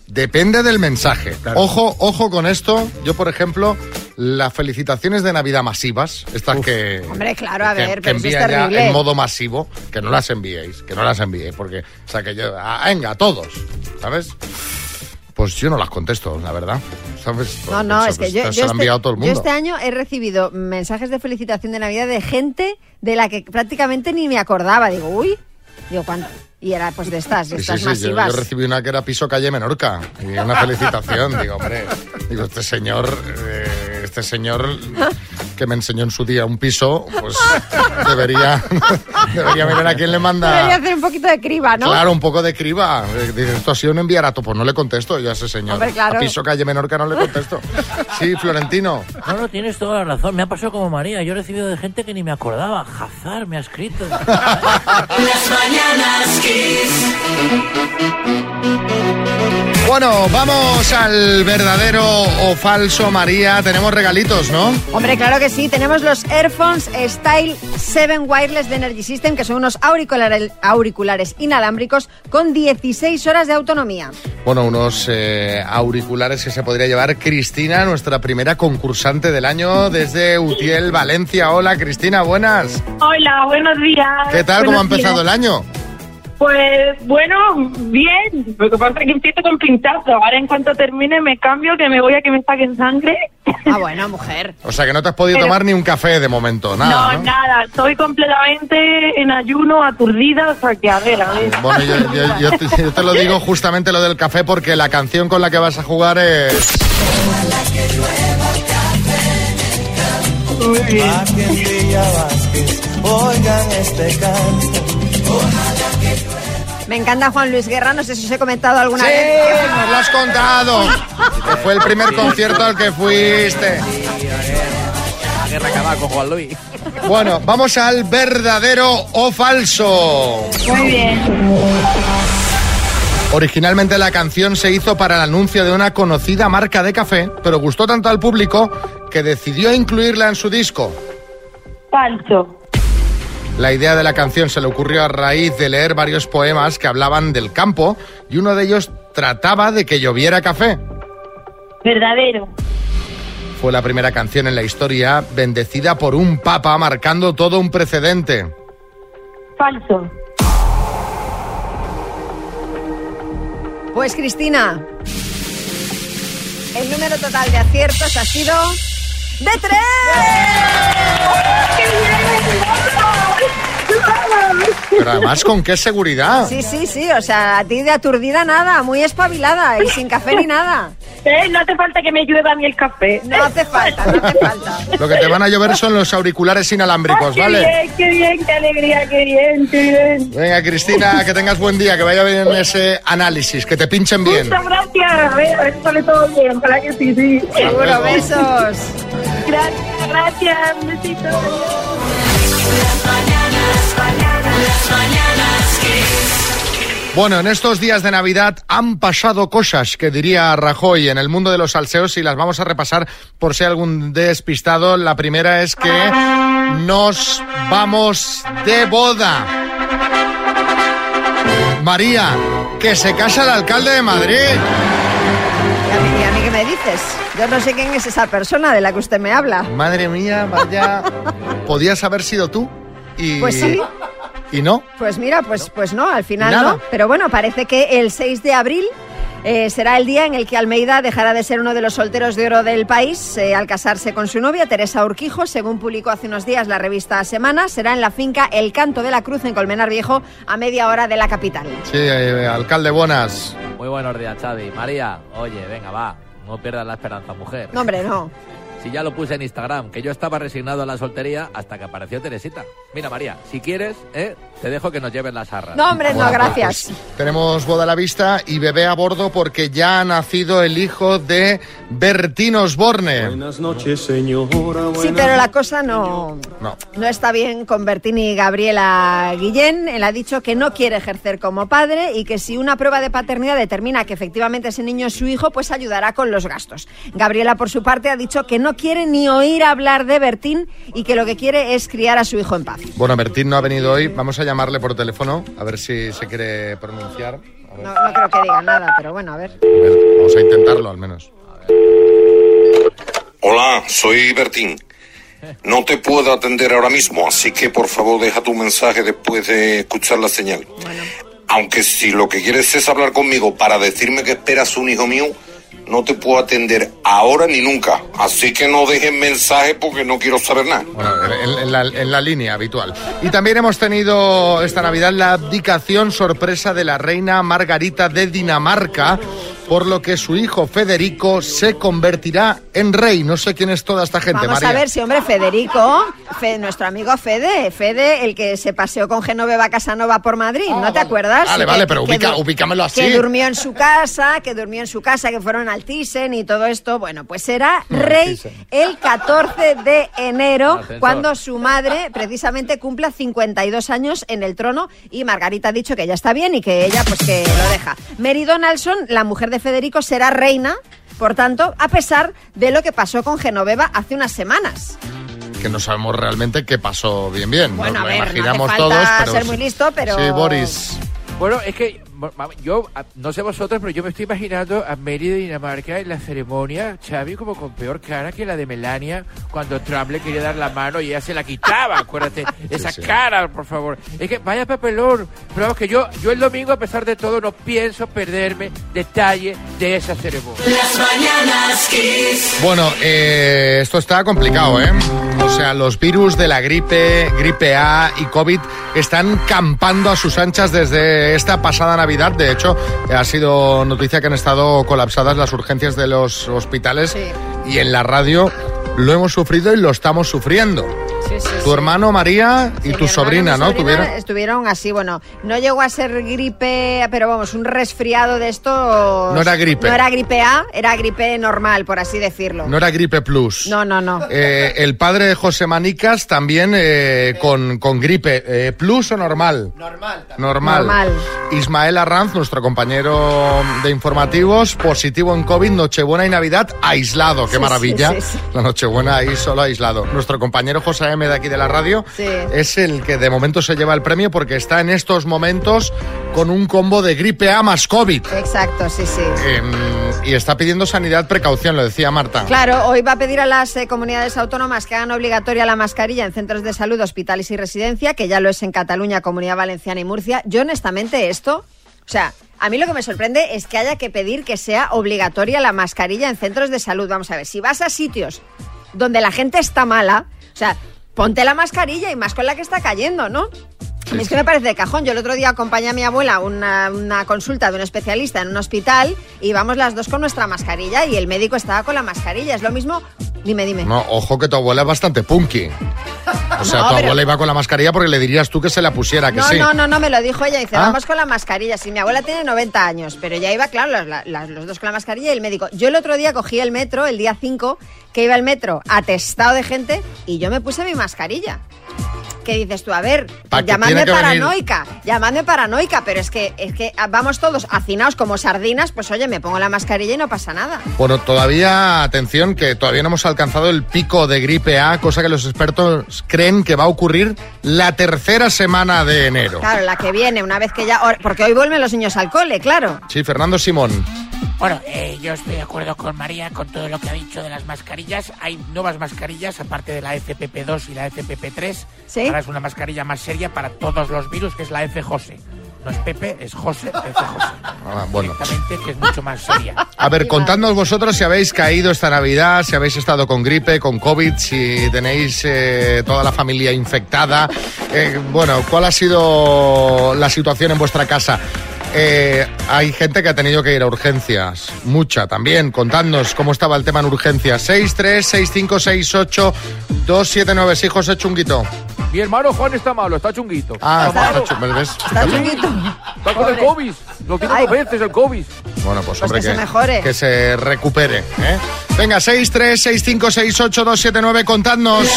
Depende del mensaje. Ojo, ojo con esto. Yo, por ejemplo, las felicitaciones de Navidad masivas, estas que, Hombre, claro, a que- ver, que pero eso es envían ya en modo masivo, que no las enviéis, que no las enviéis, porque, o sea, que yo, ah, venga, todos, ¿sabes? Pues yo no las contesto, la verdad, ¿sabes? No, no, Porque es que se- yo, se yo este, todo el yo mundo. este año he recibido mensajes de felicitación de Navidad de gente de la que prácticamente ni me acordaba. Digo, uy, digo, ¿cuánto? Y era pues de estas, de estas sí, sí, yo, masivas. yo recibí una que era piso calle Menorca y una felicitación. digo, hombre, digo, este señor, eh, este señor que me enseñó en su día un piso, pues debería, debería mirar a quién le Debería manda. hacer un poquito de criba, ¿no? Claro, un poco de criba. Eh, Dice, esto ha sido un enviarato. Pues no le contesto yo a ese señor. Hombre, claro. A piso calle Menorca no le contesto. Sí, Florentino. No, no, tienes toda la razón. Me ha pasado como María. Yo he recibido de gente que ni me acordaba. Hazar me ha escrito. Las mañanas Kiss. Bueno, vamos al verdadero o falso María. Tenemos regalitos, ¿no? Hombre, claro que sí. Tenemos los Airphones Style 7 Wireless de Energy System, que son unos auriculares, auriculares inalámbricos con 16 horas de autonomía. Bueno, unos eh, auriculares que se podría llevar Cristina, nuestra primera concursante del año desde Utiel, Valencia. Hola, Cristina, buenas. Hola, buenos días. ¿Qué tal? ¿Cómo ha empezado el año? Pues bueno, bien. Lo que pasa es que empiezo con pinchazo. Ahora en cuanto termine me cambio, que me voy a que me saquen sangre. Ah, bueno, mujer. O sea, que no te has podido Pero- tomar ni un café de momento, nada, no, ¿no? nada. Estoy completamente en ayuno, aturdida. O sea, que a ver, a ver. Bueno, yo, yo- yo te, yo te lo digo justamente lo del café porque la canción con la que vas a jugar es... Oigan este canto. Me encanta Juan Luis Guerra, no sé si os he comentado alguna Sí, vez. nos lo has contado. Que fue el primer concierto al que fuiste. La guerra acaba con Juan Luis. Bueno, vamos al verdadero o falso. Muy bien. Originalmente la canción se hizo para el anuncio de una conocida marca de café, pero gustó tanto al público que decidió incluirla en su disco. Falso. La idea de la canción se le ocurrió a raíz de leer varios poemas que hablaban del campo y uno de ellos trataba de que lloviera café. Verdadero. Fue la primera canción en la historia bendecida por un papa marcando todo un precedente. Falso. Pues Cristina, el número total de aciertos ha sido de tres. Pero además, ¿con qué seguridad? Sí, sí, sí, o sea, a ti de aturdida nada, muy espabilada y sin café ni nada. Eh, no hace falta que me llueva a mí el café. No hace falta, no hace falta. Lo que te van a llover son los auriculares inalámbricos, qué ¿vale? bien, qué bien, qué alegría, qué bien, qué bien. Venga, Cristina, que tengas buen día, que vaya bien ese análisis, que te pinchen bien. Muchas gracias, eh, a ver, sale todo bien, ojalá que sí, sí. Seguro, besos. Gracias, gracias, un besito. Bueno, en estos días de Navidad han pasado cosas, que diría Rajoy, en el mundo de los salseos y las vamos a repasar por si hay algún despistado. La primera es que nos vamos de boda. María, que se casa el alcalde de Madrid. ¿Y a, mí, y a mí qué me dices? Yo no sé quién es esa persona de la que usted me habla. Madre mía, vaya. Podías haber sido tú. Y, Pues sí. ¿Y no? Pues mira, pues, pues no, al final Nada. no. Pero bueno, parece que el 6 de abril eh, será el día en el que Almeida dejará de ser uno de los solteros de oro del país eh, al casarse con su novia, Teresa Urquijo. Según publicó hace unos días la revista Semana, será en la finca El Canto de la Cruz en Colmenar Viejo, a media hora de la capital. Sí, eh, alcalde Bonas. Muy buenos días, Xavi. María, oye, venga, va. No pierdas la esperanza, mujer. No, hombre, no. Si ya lo puse en Instagram, que yo estaba resignado a la soltería hasta que apareció Teresita. Mira, María, si quieres, ¿eh? te dejo que nos lleven las arras. No, hombre, no, Bueno, pues, gracias. Tenemos boda a la vista y bebé a bordo porque ya ha nacido el hijo de Bertín Osborne. Buenas noches, señora. Sí, pero la cosa no, No. no está bien con Bertín y Gabriela Guillén. Él ha dicho que no quiere ejercer como padre y que si una prueba de paternidad determina que efectivamente ese niño es su hijo, pues ayudará con los gastos. Gabriela, por su parte, ha dicho que no quiere ni oír hablar de Bertín y que lo que quiere es criar a su hijo en paz. Bueno, Bertín no ha venido hoy. Vamos a llamarle por teléfono a ver si se quiere pronunciar. No, no creo que diga nada, pero bueno, a ver, vamos a intentarlo al menos. Hola, soy Bertín. No te puedo atender ahora mismo, así que por favor deja tu mensaje después de escuchar la señal. Aunque si lo que quieres es hablar conmigo para decirme que esperas un hijo mío, no te puedo atender ahora ni nunca. Así que no dejes mensaje porque no quiero saber nada. Bueno, en, en la, en la línea habitual. Y también hemos tenido esta Navidad la abdicación sorpresa de la reina Margarita de Dinamarca, por lo que su hijo Federico se convertirá en rey. No sé quién es toda esta gente, Vamos María. a ver si, hombre, Federico, Fe- nuestro amigo Fede, Fede, el que se paseó con Genoveva Casanova por Madrid, ¿no te acuerdas? Ah, Vale, Que- vale, pero ubica- ubícamelo así. Que durmió en su casa, que durmió en su casa, que fueron al Thyssen y todo esto. Bueno, pues será rey el 14 de enero, cuando su madre precisamente cumpla 52 años en el trono y Margarita ha dicho que ya está bien y que ella pues que lo deja. Mary Donaldson, la mujer de Federico, será reina. Por tanto, a pesar de lo que pasó con Genoveva hace unas semanas. Que no sabemos realmente qué pasó bien bien. Bueno, Nos a lo no imaginamos todos, pero ser muy listo, pero... Sí, Boris. Bueno, es que yo, no sé vosotros, pero yo me estoy imaginando a Mary de Dinamarca en la ceremonia, Xavi, como con peor cara que la de Melania cuando Trump le quería dar la mano y ella se la quitaba, acuérdate. Esa sí. cara, por favor. Es que vaya papelón. Pero vamos, que yo, yo el domingo, a pesar de todo, no pienso perderme detalle de esa ceremonia. Las mañanas Kiss. Bueno, eh, esto está complicado, ¿eh? O sea, los virus de la gripe, gripe A y COVID están campando a sus anchas desde esta pasada Navidad. De hecho, ha sido noticia que han estado colapsadas las urgencias de los hospitales y en la radio lo hemos sufrido y lo estamos sufriendo. Sí, sí, Tu sí. hermano María y Sí, tu sobrina, ¿no? sobrina Tuvieron. Estuvieron así, bueno, no llegó a ser gripe, pero vamos, un resfriado de esto. No era gripe. No era gripe A, era gripe normal, por así decirlo. No era gripe plus. No, no, no. Eh, el padre de José Manicas también eh, con, con gripe. Eh, ¿Plus o normal? Normal. Normal. Normal. Ismael Arranz, nuestro compañero de informativos, positivo en COVID, Nochebuena y Navidad, aislado. ¡Qué Sí, maravilla! sí, sí, sí. La Nochebuena ahí solo aislado. Nuestro compañero José M de aquí de la radio Sí. es el que de momento se lleva el premio porque está en estos momentos con un combo de gripe A más COVID. Exacto, sí, sí. Em, y está pidiendo sanidad precaución, lo decía Marta. Claro, hoy va a pedir a las eh, comunidades autónomas que hagan obligatoria la mascarilla en centros de salud, hospitales y residencia, que ya lo es en Cataluña, Comunidad Valenciana y Murcia. Yo, honestamente, esto, o sea, a mí lo que me sorprende es que haya que pedir que sea obligatoria la mascarilla en centros de salud. Vamos a ver, si vas a sitios donde la gente está mala, o sea, ponte la mascarilla y más con la que está cayendo, ¿no? Es que me parece de cajón. Yo el otro día acompañé a mi abuela a una, una consulta de un especialista en un hospital y íbamos las dos con nuestra mascarilla y el médico estaba con la mascarilla. Es lo mismo. Dime, dime. No, ojo que tu abuela es bastante punky. O sea, No, tu pero- abuela iba con la mascarilla porque le dirías tú que se la pusiera, que No, sí. no, no, no, me lo dijo ella. Dice, ¿Ah? vamos con la mascarilla. Sí, mi abuela tiene 90 años, pero ya iba, claro, los dos con la mascarilla y el médico. Yo el otro día cogí el metro, el día 5, que iba el metro atestado de gente y yo me puse mi mascarilla. ¿Qué dices tú? A ver, Pa' que llamadme que paranoica, llamadme paranoica, pero es que, es que vamos todos hacinados como sardinas, pues oye, me pongo la mascarilla y no pasa nada. Bueno, todavía, atención, que todavía no hemos alcanzado el pico de gripe A, cosa que los expertos creen que va a ocurrir la tercera semana de enero. Claro, la que viene, una vez que ya... Porque hoy vuelven los niños al cole, claro. Sí, Fernando Simón. Bueno, eh, yo estoy de acuerdo con María con todo lo que ha dicho de las mascarillas. Hay nuevas mascarillas, aparte de la FPP2 y la FPP3. ¿Sí? Ahora es una mascarilla más seria para todos los virus, que es la F Jose. No es Pepe, es José, F Jose. Ah, bueno. Directamente, que es mucho más seria. A ver, contadnos vosotros si habéis caído esta Navidad, si habéis estado con gripe, con COVID, si tenéis eh, toda la familia infectada. Eh, bueno, ¿cuál ha sido la situación en vuestra casa? Eh, hay gente que ha tenido que ir a urgencias, mucha también. Contadnos cómo estaba el tema en urgencias. 6, 3, 6, 5, 6, 8, 2, 7, 9. Sí, José Chunguito. Mi hermano Juan está malo, está chunguito. Ah, está está. Está chunguito. Está con el COVID. Lo tiene dos veces el COVID. Bueno, pues hombre, que se mejore. que se recupere. ¿eh? Venga, 6, 3, 6, 5, 6, 8, 2, 7, 9, contadnos.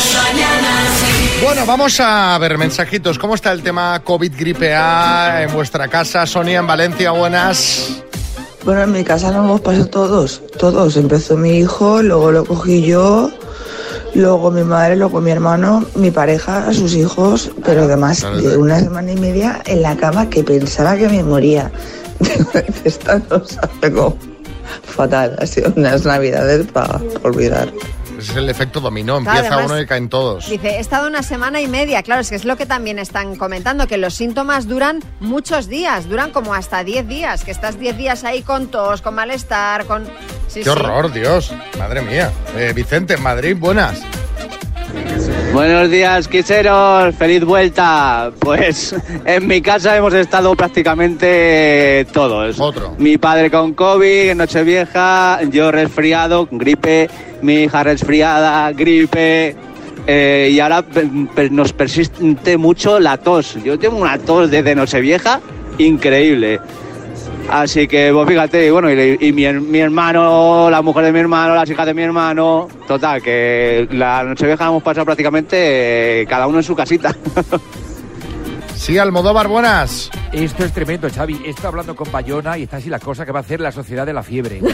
Bueno, vamos a ver mensajitos. ¿Cómo está el tema COVID gripe A en vuestra casa? Sonia, en Valencia, buenas. Bueno, en mi casa lo hemos pasado todos, todos. Empezó mi hijo, luego lo cogí yo, luego mi madre, luego mi hermano, mi pareja, sus hijos, pero además de una semana y media en la cama que pensaba que me moría. Esta nos pegó fatal, ha sido unas navidades para olvidar. Ese es el efecto dominó. Claro, Empieza además- uno y caen todos. Dice, he estado una semana y media. Claro, es que es lo que también están comentando, que los síntomas duran muchos días, duran como hasta 10 días, que estás 10 días ahí con tos, con malestar, con... Sí, Qué sí. horror, Dios. Madre mía. Eh, Vicente, en Madrid, buenas. Buenos días, quiseros. Feliz vuelta. Pues en mi casa hemos estado prácticamente todos. Otro. Mi padre con COVID, en Nochevieja, yo resfriado, con gripe, mi hija resfriada, gripe. eh, y ahora pe- nos persiste mucho la tos. Yo tengo una tos desde Nochevieja increíble. Así que, pues fíjate, y bueno, y, y mi, mi hermano, la mujer de mi hermano, las hijas de mi hermano, total, que la Nochevieja la hemos pasado prácticamente eh, cada uno en su casita. Sí, Almodóvar, buenas. Esto es tremendo, Xavi. Está hablando con Bayona y está así la cosa que va a hacer la Sociedad de la Fiebre.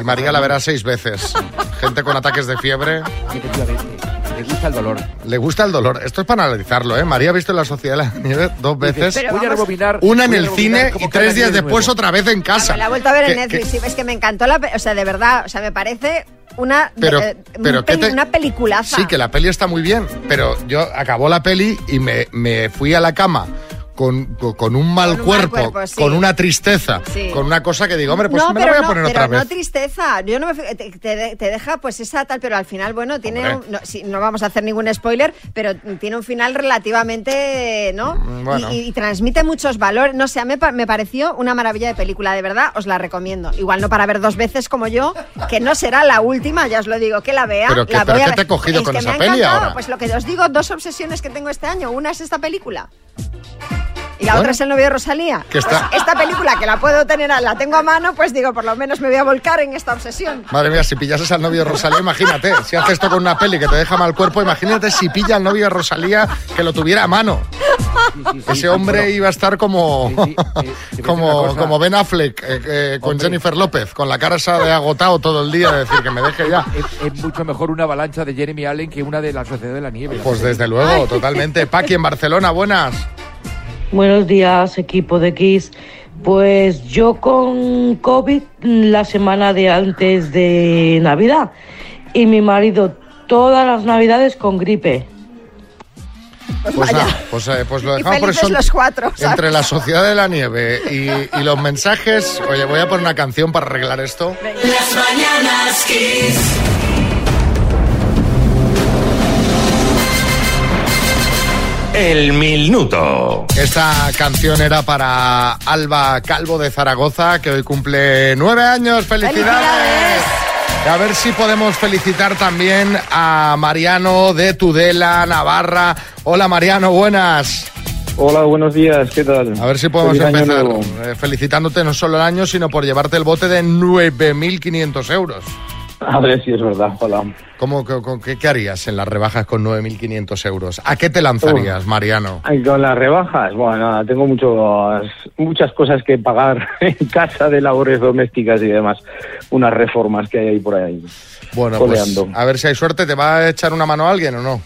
Y María la verá seis veces. Gente con ataques de fiebre. Efectivamente. Le gusta el dolor. Le gusta el dolor. Esto es para analizarlo, ¿eh? María ha visto la Sociedad de la Nieve dos veces. Pero voy a rebobinar. Una en el rebobinar cine y tres día días de después nuevo. otra vez en casa. La he vuelto a ver en Que- Netflix, que- sí, es que me encantó la... O sea, de verdad, o sea, me parece una, Pero- eh, pero un ¿qué peli- te- una peliculaza. Sí, que la peli está muy bien, pero yo acabó la peli y me, me fui a la cama con, un mal Con un mal cuerpo, sí. con una tristeza, Sí. con una cosa que digo, hombre, pues no, me la voy a no, poner pero otra no vez. tristeza. Yo no me te, te- te deja pues esa tal, pero al final, bueno, tiene un- no, sí, no vamos a hacer ningún spoiler, pero tiene un final relativamente, ¿no? Mm, bueno. Y, y- y transmite muchos valores. No sé, a mí me, me pareció una maravilla de película, de verdad, os la recomiendo. Igual no para ver dos veces como yo, que no será la última, ya os lo digo, que la vea. Pero que- la pero voy a ¿qué ver. te ha cogido Es con que esa me ha peli ahora? Pues lo que os digo, dos obsesiones que tengo este año. Una es esta película. Y la Bueno. otra es el novio de Rosalía. Que está- Pues esta película que la puedo tener, la tengo a mano, pues digo, por lo menos me voy a volcar en esta obsesión. Madre mía, si pillases al novio de Rosalía, imagínate. Si haces esto con una peli que te deja mal cuerpo, imagínate si pilla al novio de Rosalía que lo tuviera a mano. Ese hombre iba a estar como, como, como Ben Affleck eh, eh, con Jennifer López, con la cara esa de agotado todo el día, de decir que me deje ya. Es, es mucho mejor una avalancha de Jeremy Allen que una de la Sociedad de la Nieve. Pues desde luego, totalmente. Paqui en Barcelona, buenas. Buenos días, equipo de Kiss. Pues yo con COVID la semana de antes de Navidad y mi marido todas las Navidades con gripe. Pues nada, pues, eh, pues lo Y dejamos por eso. los cuatro, ¿sabes? Entre la Sociedad de la Nieve y, y los mensajes, oye, voy a poner una canción para arreglar esto. Las mañanas Kiss. El minuto. Esta canción era para Alba Calvo de Zaragoza, que hoy cumple nueve años. ¡Felicidades! Y a ver si podemos felicitar también a Mariano de Tudela, Navarra. Hola Mariano, buenas. Hola, buenos días, ¿qué tal? A ver si podemos Feliz empezar eh, felicitándote no solo el año, sino por llevarte el bote de 9.500 euros. A ver si es verdad, hola. ¿Cómo, qué, qué- harías en las rebajas con 9.500 euros? ¿A qué te lanzarías, Mariano? Ay, con las rebajas, bueno, tengo muchos, muchas cosas que pagar en casa de labores domésticas y demás. Unas reformas que hay ahí por ahí. Bueno, pues a ver si hay suerte. ¿Te va a echar una mano alguien o no?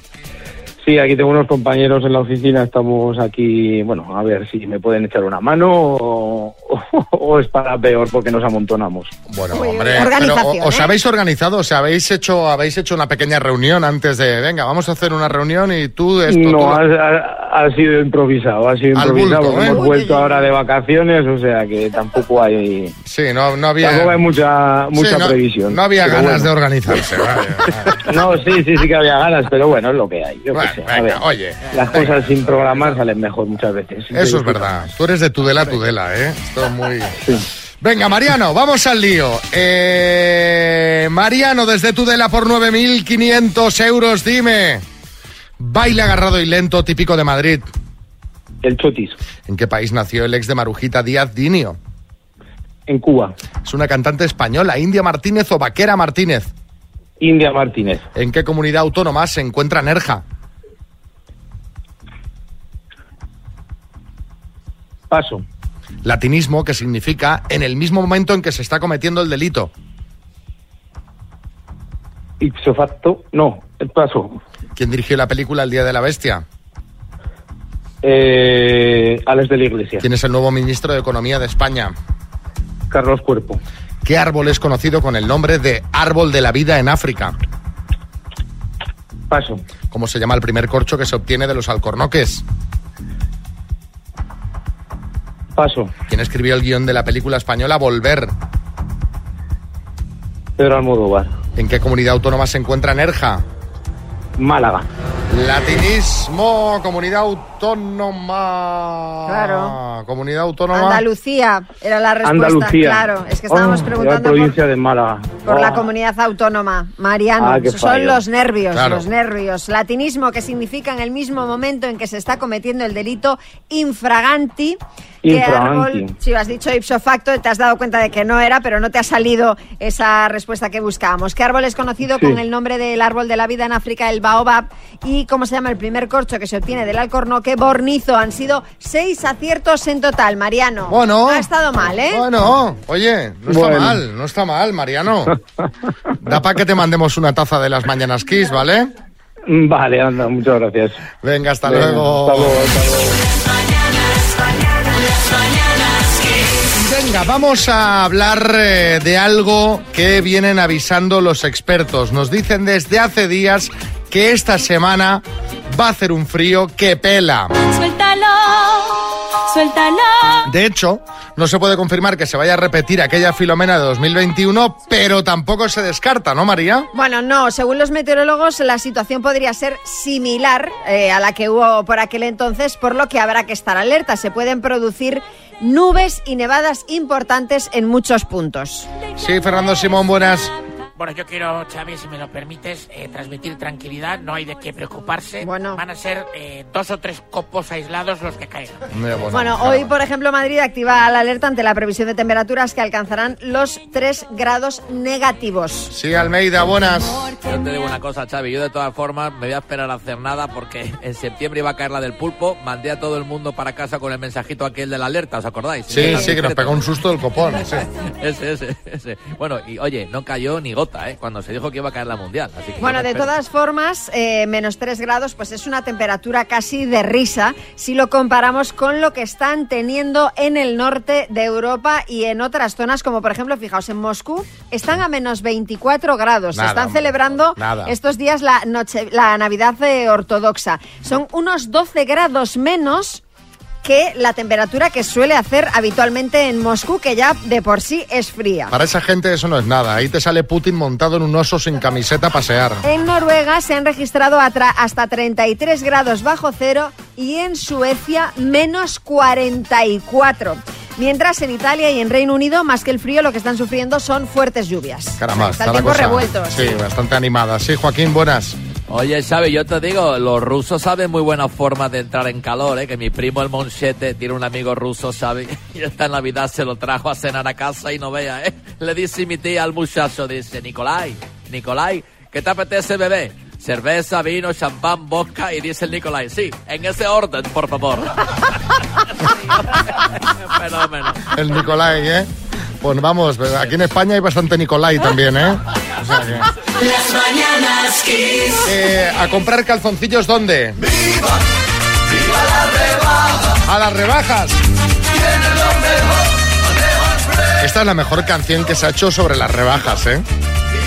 Sí, aquí tengo unos compañeros en la oficina, estamos aquí, bueno, a ver si me pueden echar una mano o, o es para peor porque nos amontonamos. Bueno, hombre, pero o- os habéis organizado, o sea, habéis hecho, habéis hecho una pequeña reunión antes de, venga, vamos a hacer una reunión y tú esto. tú no, ha- ha sido improvisado, ha sido improvisado bulto, ¿eh? hemos vuelto ahora de vacaciones, o sea que tampoco hay... Sí, no, no había... Tampoco hay mucha, mucha Sí, no- previsión. No había ganas bueno. de organizarse, vale. No, sí, sí, sí que había ganas, pero bueno, es lo que hay. Yo qué sé, a ver, oye, las cosas sin programar salen mejor muchas veces. Eso es verdad. Tú eres de Tudela a Tudela, ¿eh? Esto es muy... Venga, Mariano, vamos al lío. Eh, Mariano, desde Tudela por 9.500 euros, dime. Baile agarrado y lento típico de Madrid. El chotis. ¿En qué país nació el ex de Marujita Díaz Dinio? En Cuba. Es una cantante española, India Martínez o Vaquera Martínez. India Martínez. ¿En qué comunidad autónoma se encuentra Nerja? Paso. Latinismo que significa en el mismo momento en que se está cometiendo el delito. Ipso facto, no, el paso. ¿Quién dirigió la película El Día de la Bestia? Eh, Alex de la Iglesia. ¿Quién es el nuevo ministro de Economía de España? Carlos Cuerpo. ¿Qué árbol es conocido con el nombre de árbol de la vida en África? Paso. ¿Cómo se llama el primer corcho que se obtiene de los alcornoques? Paso. ¿Quién escribió el guion de la película española Volver? Pedro Almodóvar. ¿En qué comunidad autónoma se encuentra Nerja? Málaga. Latinismo, comunidad autónoma. Claro. Comunidad autónoma. Andalucía era la respuesta. Andalucía. Claro, es que estábamos Oh, preguntando la por, provincia de Málaga. por la Oh. comunidad autónoma. Mariano, Ah, son los nervios, Claro. los nervios. Latinismo que significa en el mismo momento en que se está cometiendo el delito infraganti. ¿Qué Infraganti. árbol? Si has dicho ipso facto, te has dado cuenta de que no era, pero no te ha salido esa respuesta que buscábamos. ¿Qué árbol es conocido Sí. con el nombre del árbol de la vida en África, el baobab? ¿Y cómo se llama el primer corcho que se obtiene del alcornoque bornizo? Han sido seis aciertos en total, Mariano. Bueno. Ha estado mal, ¿eh? Bueno, oye, no está Bueno. mal, no está mal, Mariano. Da para que te mandemos una taza de las mañanas Kiss, ¿vale? Vale, anda, muchas gracias. Venga, hasta Venga, luego. hasta luego, hasta luego. Venga, vamos a hablar eh, de algo que vienen avisando los expertos. Nos dicen desde hace días que esta semana va a hacer un frío que pela. Suéltalo, suéltalo. De hecho, no se puede confirmar que se vaya a repetir aquella Filomena de 2021, pero tampoco se descarta, ¿no, María? Bueno, no, según los meteorólogos la situación podría ser similar eh, a la que hubo por aquel entonces, por lo que habrá que estar alerta. Se pueden producir nubes y nevadas importantes en muchos puntos. Sí, Fernando Simón, buenas. Bueno, yo quiero, Xavi, si me lo permites, eh, transmitir tranquilidad. No hay de qué preocuparse. Van a ser eh, dos o tres copos aislados los que caigan. Bueno, hoy, por ejemplo, Madrid activa la alerta ante la previsión de temperaturas que alcanzarán los 3 grados negativos. Sí, Almeida, buenas. Yo te digo una cosa, Xavi. Yo de todas formas me voy a esperar a hacer nada porque en septiembre iba a caer la del pulpo. Mandé a todo el mundo para casa con el mensajito aquel de la alerta, ¿os acordáis? Sí, sí, que nos pegó un susto del copón. sí. Ese, ese, ese. Bueno, y oye, no cayó ni ¿eh? Cuando se dijo que iba a caer la mundial. Así que Bueno, de todas formas, eh, menos 3 grados, pues es una temperatura casi de risa si lo comparamos con lo que están teniendo en el norte de Europa y en otras zonas, como por ejemplo, fijaos, en Moscú están a menos 24 grados. Nada, están celebrando nada. estos días la, noche, la Navidad eh, ortodoxa. Son unos 12 grados menos que la temperatura que suele hacer habitualmente en Moscú, que ya de por sí es fría. Para esa gente eso no es nada. Ahí te sale Putin montado en un oso sin camiseta a pasear. En Noruega se han registrado hasta 33 grados bajo cero y en Suecia menos 44. Mientras en Italia y en Reino Unido, más que el frío, lo que están sufriendo son fuertes lluvias. Caramba, Está está el tiempo revuelto. Sí, bastante animada. Sí, Joaquín, buenas. Oye, Xavi, yo te digo, los rusos saben muy buena forma de entrar en calor, ¿eh? Que mi primo el Monchete tiene un amigo ruso, ¿sabe? Y esta Navidad se lo trajo a cenar a casa y no vea, ¿eh? Le dice mi tía al muchacho, dice, Nicolai, Nicolai, ¿qué te apetece beber? Cerveza, vino, champán, vodka y dice el Nicolai, sí, en ese orden, por favor. Fenómeno. El Nicolai, ¿eh? Pues vamos, aquí en España hay bastante Nicolai también, ¿eh? O sea que- Las mañanas Kiss. Eh, ¿A comprar calzoncillos dónde? A las rebajas. Esta es la mejor canción que se ha hecho sobre las rebajas, ¿eh?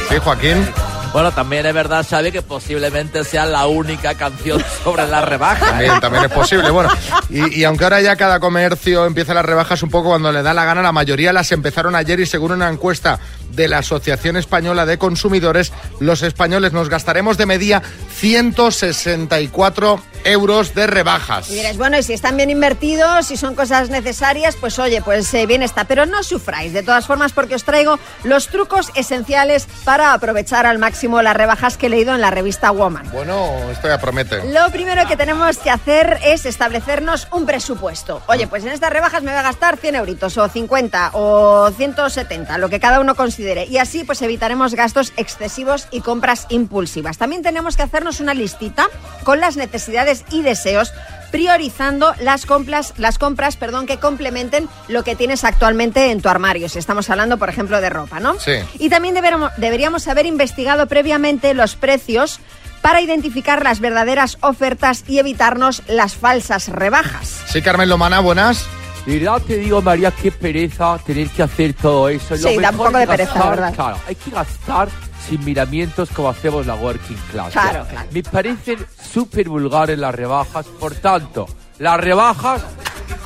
Sí, Joaquín. Bueno, también es verdad, Xavi, que posiblemente sea la única canción sobre la rebaja. ¿eh? También, también es posible. Bueno, y, y aunque ahora ya cada comercio empieza las rebajas un poco cuando le da la gana, la mayoría las empezaron ayer y según una encuesta de la Asociación Española de Consumidores, los españoles nos gastaremos de media 164 euros de rebajas. Y diréis, bueno, y si están bien invertidos, si son cosas necesarias, pues oye, pues eh, bien está. Pero no sufráis, de todas formas, porque os traigo los trucos esenciales para aprovechar al máximo las rebajas que he leído en la revista Woman. Bueno, esto ya promete. Lo primero que tenemos que hacer es establecernos un presupuesto. Oye, pues en estas rebajas me voy a gastar 100 euritos, o 50, o 170, lo que cada uno considere. Y así pues evitaremos gastos excesivos y compras impulsivas. También tenemos que hacernos una listita con las necesidades y deseos priorizando las compras, las compras perdón, que complementen lo que tienes actualmente en tu armario, si estamos hablando, por ejemplo, de ropa, ¿no? Sí. Y también deberemos- deberíamos haber investigado previamente los precios para identificar las verdaderas ofertas y evitarnos las falsas rebajas. Sí, Carmen Lomana, buenas. De verdad te digo, María, qué pereza tener que hacer todo eso. Lo Sí, da un poco de pereza, gastar, ¿verdad? Claro, hay que gastar sin miramientos como hacemos la working class. Claro, claro. Me parecen súper vulgares las rebajas, por tanto, las rebajas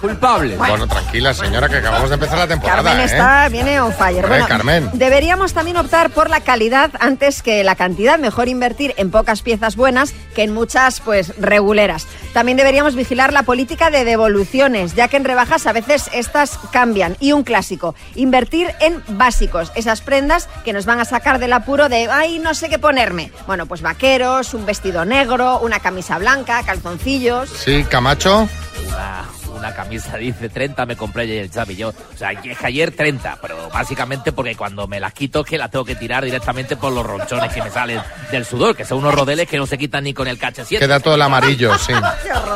culpables. Bueno, tranquila, señora, que acabamos de empezar la temporada, Carmen ¿eh? está, viene on fire. Hombre, Carmen. Deberíamos también optar por la calidad antes que la cantidad. Mejor invertir en pocas piezas buenas que en muchas, pues, reguleras. También deberíamos vigilar la política de devoluciones, ya que en rebajas a veces estas cambian. Y un clásico, invertir en básicos, esas prendas que nos van a sacar del apuro de, ay, no sé qué ponerme. Bueno, pues vaqueros, un vestido negro, una camisa blanca, calzoncillos. Sí, Camacho. Una, una camisa dice 30 me compré ayer el Xavi yo. O sea, es que ayer 30, pero básicamente porque cuando me las quito que las tengo que tirar directamente por los ronchones que me salen del sudor, que son unos rodeles que no se quitan ni con el cache Queda todo el amarillo, sí.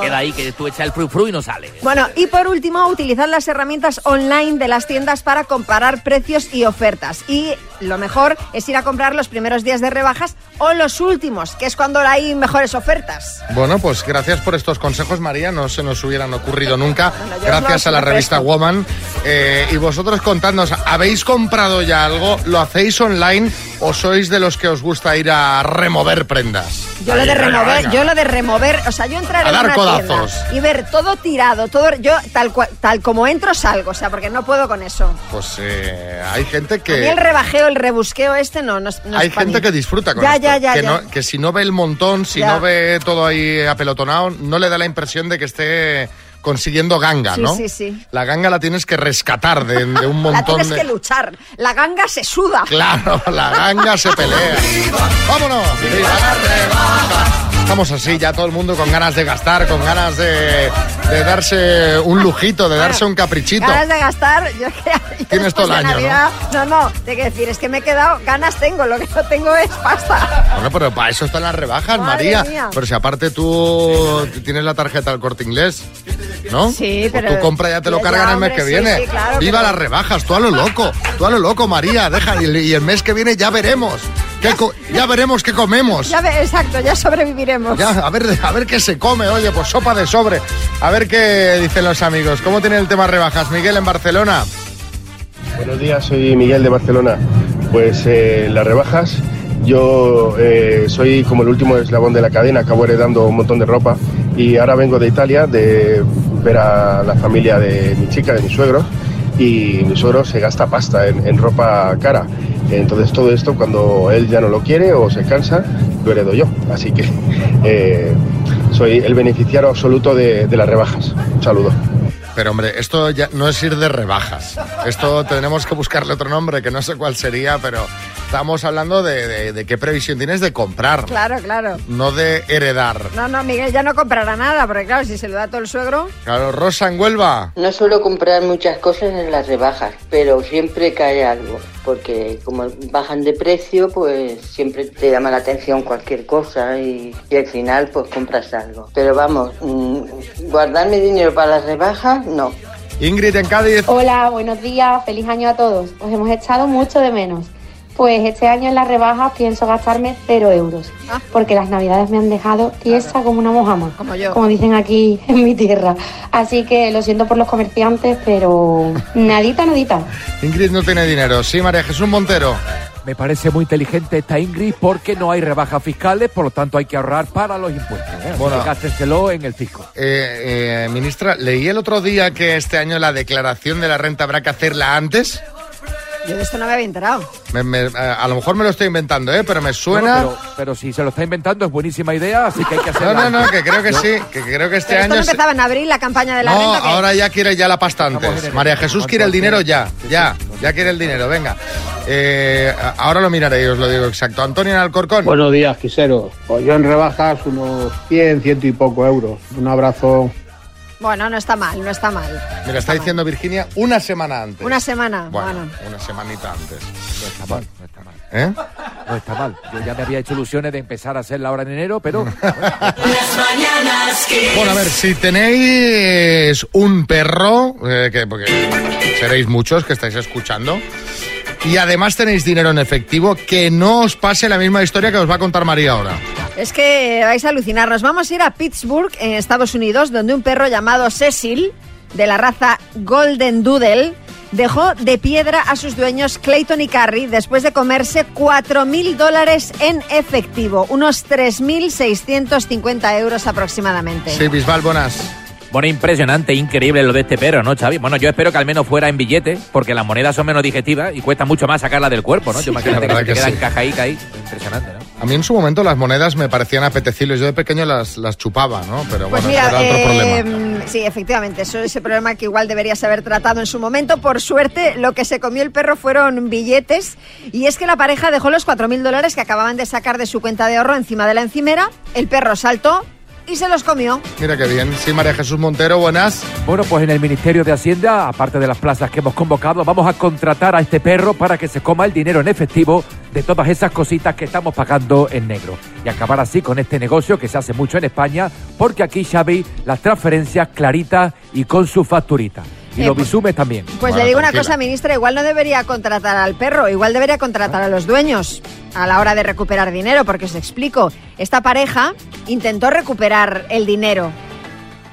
Queda ahí que tú echas el fru fru y no sale. Bueno, y por último, utilizar las herramientas online de las tiendas para comparar precios y ofertas. Y lo mejor es ir a comprar los primeros días de rebajas o los últimos, que es cuando hay mejores ofertas. Bueno, pues gracias por estos consejos, María. No se nos hubieran ocurrido nunca. Yo Gracias a la revista. Woman. Eh, y vosotros contadnos, ¿habéis comprado ya algo? ¿Lo hacéis online o sois de los que os gusta ir a remover prendas? Yo lo de remover, venga. yo lo de remover, o sea, yo entrar A en dar una codazos. tienda y ver todo tirado, todo, yo tal cual, tal como entro salgo, o sea, porque no puedo con eso. Pues eh, hay gente A mí que... el rebajeo, el rebusqueo este no, no, no Hay es gente que disfruta con ya, esto, Ya, ya, que, no- que si no ve el montón, si no ve todo ahí apelotonado, no le da la impresión de que esté consiguiendo ganga, Sí, ¿no? sí, sí. La ganga la tienes que rescatar de, de un La montón tienes de... que luchar. La ganga se suda. Claro, la ganga se pelea. ¡Vámonos! ¡Viva la rebaja! Estamos así, ya todo el mundo con ganas de gastar, con ganas de, de darse un lujito, de darse un caprichito. Ganas de gastar, yo que Tienes todo el año, ¿no? Navidad- ¿no? No, de que decir, es que me he quedado, ganas tengo, lo que no tengo es pasta. Bueno, pero para eso están las rebajas, Madre María. mía. Pero si aparte tú tienes la tarjeta del corte inglés, ¿no? Sí, Pues pero- tu compra ya te lo ya, cargan el mes que sí, viene. sí, claro, ¡Viva pero- las rebajas! Tú a lo loco, tú a lo loco, María. Deja, y, y el mes que viene ya veremos. Qué co- ya veremos qué comemos. Ya ve, exacto, ya sobreviviremos. Ya, a ver, a ver qué se come, oye, pues sopa de sobre. A ver qué dicen los amigos. ¿Cómo tiene el tema rebajas? Miguel en Barcelona. Buenos días, soy Miguel de Barcelona. Pues eh, las rebajas, yo eh, soy como el último eslabón de la cadena, acabo heredando un montón de ropa y ahora vengo de Italia, de ver a la familia de mi chica, de mi suegro, y mi suegro se gasta pasta en, en ropa cara. Entonces todo esto cuando él ya no lo quiere o se cansa, lo heredo yo. Así que eh, soy el beneficiario absoluto de, de las rebajas. Un saludo. Pero hombre, esto ya no es ir de rebajas. Esto tenemos que buscarle otro nombre, que no sé cuál sería, pero estamos hablando de, de- de qué previsión tienes de comprar, Claro, claro. no de heredar. No, no, Miguel ya no comprará nada, porque claro, si se lo da todo el suegro. Claro, Rosa en Huelva. No suelo comprar muchas cosas en las rebajas, pero siempre cae algo, porque como bajan de precio, pues siempre te llama la atención cualquier cosa y, y al final pues compras algo. Pero vamos, mm, guardarme dinero para las rebajas, no. Ingrid en Cádiz. Hola, buenos días, feliz año a todos. Os hemos echado mucho de menos. Pues este año en las rebajas pienso gastarme cero euros, porque las navidades me han dejado tiesa como una mojama, como, yo. como dicen aquí en mi tierra. Así que lo siento por los comerciantes, pero nadita, nadita. Ingrid no tiene dinero. Sí, María Jesús Montero. Me parece muy inteligente esta Ingrid porque no hay rebajas fiscales, por lo tanto hay que ahorrar para los impuestos. ¿eh? Bueno. gástenselo en el fisco. Eh, eh, ministra, leí el otro día que este año la declaración de la renta habrá que hacerla antes. Yo de esto no me había enterado. Me- me- eh, a lo mejor me lo estoy inventando, ¿eh? pero me suena... Pero, pero si se lo está inventando es buenísima idea, así que hay que hacerlo. No, no, no, que creo que sí, que creo que este Pero esto año... no se- empezaba en abril la campaña de la No, ahora ya quiere ya la pasta antes. María Jesús quiere el dinero ya, ya, ya quiere el dinero, venga. Eh, ahora lo miraré y os lo digo exacto. Antonio en Alcorcón. Buenos días, quiseros. Pues yo en rebajas unos 100, ciento y poco euros. Un abrazo. Bueno, no está mal, no está mal. Mira, está diciendo Virginia una semana antes. Una semana, Bueno, bueno. una semanita antes. No está mal, no está mal. ¿Eh? No está mal. Yo ya me había hecho ilusiones de empezar a hacerla ahora en enero, pero Bueno, a ver, si tenéis un perro, eh, que, porque seréis muchos que estáis escuchando, y además tenéis dinero en efectivo, que no os pase la misma historia que os va a contar María ahora. Es que vais a alucinar. Nos vamos a ir a Pittsburgh, en Estados Unidos, donde un perro llamado Cecil, de la raza Golden Doodle, dejó de piedra a sus dueños Clayton y Carrie después de comerse 4.000 dólares en efectivo, unos 3.650 euros aproximadamente. Sí, Bisbal, buenas. Bueno, impresionante, increíble lo de este perro, ¿no, Xavi? Bueno, yo espero que al menos fuera en billete, porque las monedas son menos digestivas y cuesta mucho más sacarlas del cuerpo, ¿no? Sí, Yo imagino que, se que quedan sí. cajaica ahí. Impresionante, ¿no? A mí en su momento las monedas me parecían apetecibles. Yo de pequeño las, las chupaba, ¿no? Pero Pues bueno, mira, eso era otro eh, problema. sí, efectivamente, eso es ese problema que igual deberías haber tratado en su momento. Por suerte, lo que se comió el perro fueron billetes. Y es que la pareja dejó los 4.000 dólares que acababan de sacar de su cuenta de ahorro encima de la encimera. El perro saltó y se los comió. Mira qué bien. Sí, María Jesús Montero, buenas. Bueno, pues en el Ministerio de Hacienda, aparte de las plazas que hemos convocado, vamos a contratar a este perro para que se coma el dinero en efectivo de todas esas cositas que estamos pagando en negro. Y acabar así con este negocio que se hace mucho en España, porque aquí, Xavi, las transferencias claritas y con su facturita. Y Eh, los pues- bisumes también. Pues le digo una cosa, ministra, igual no debería contratar al perro, igual debería contratar a los dueños a la hora de recuperar dinero, porque os explico, esta pareja intentó recuperar el dinero.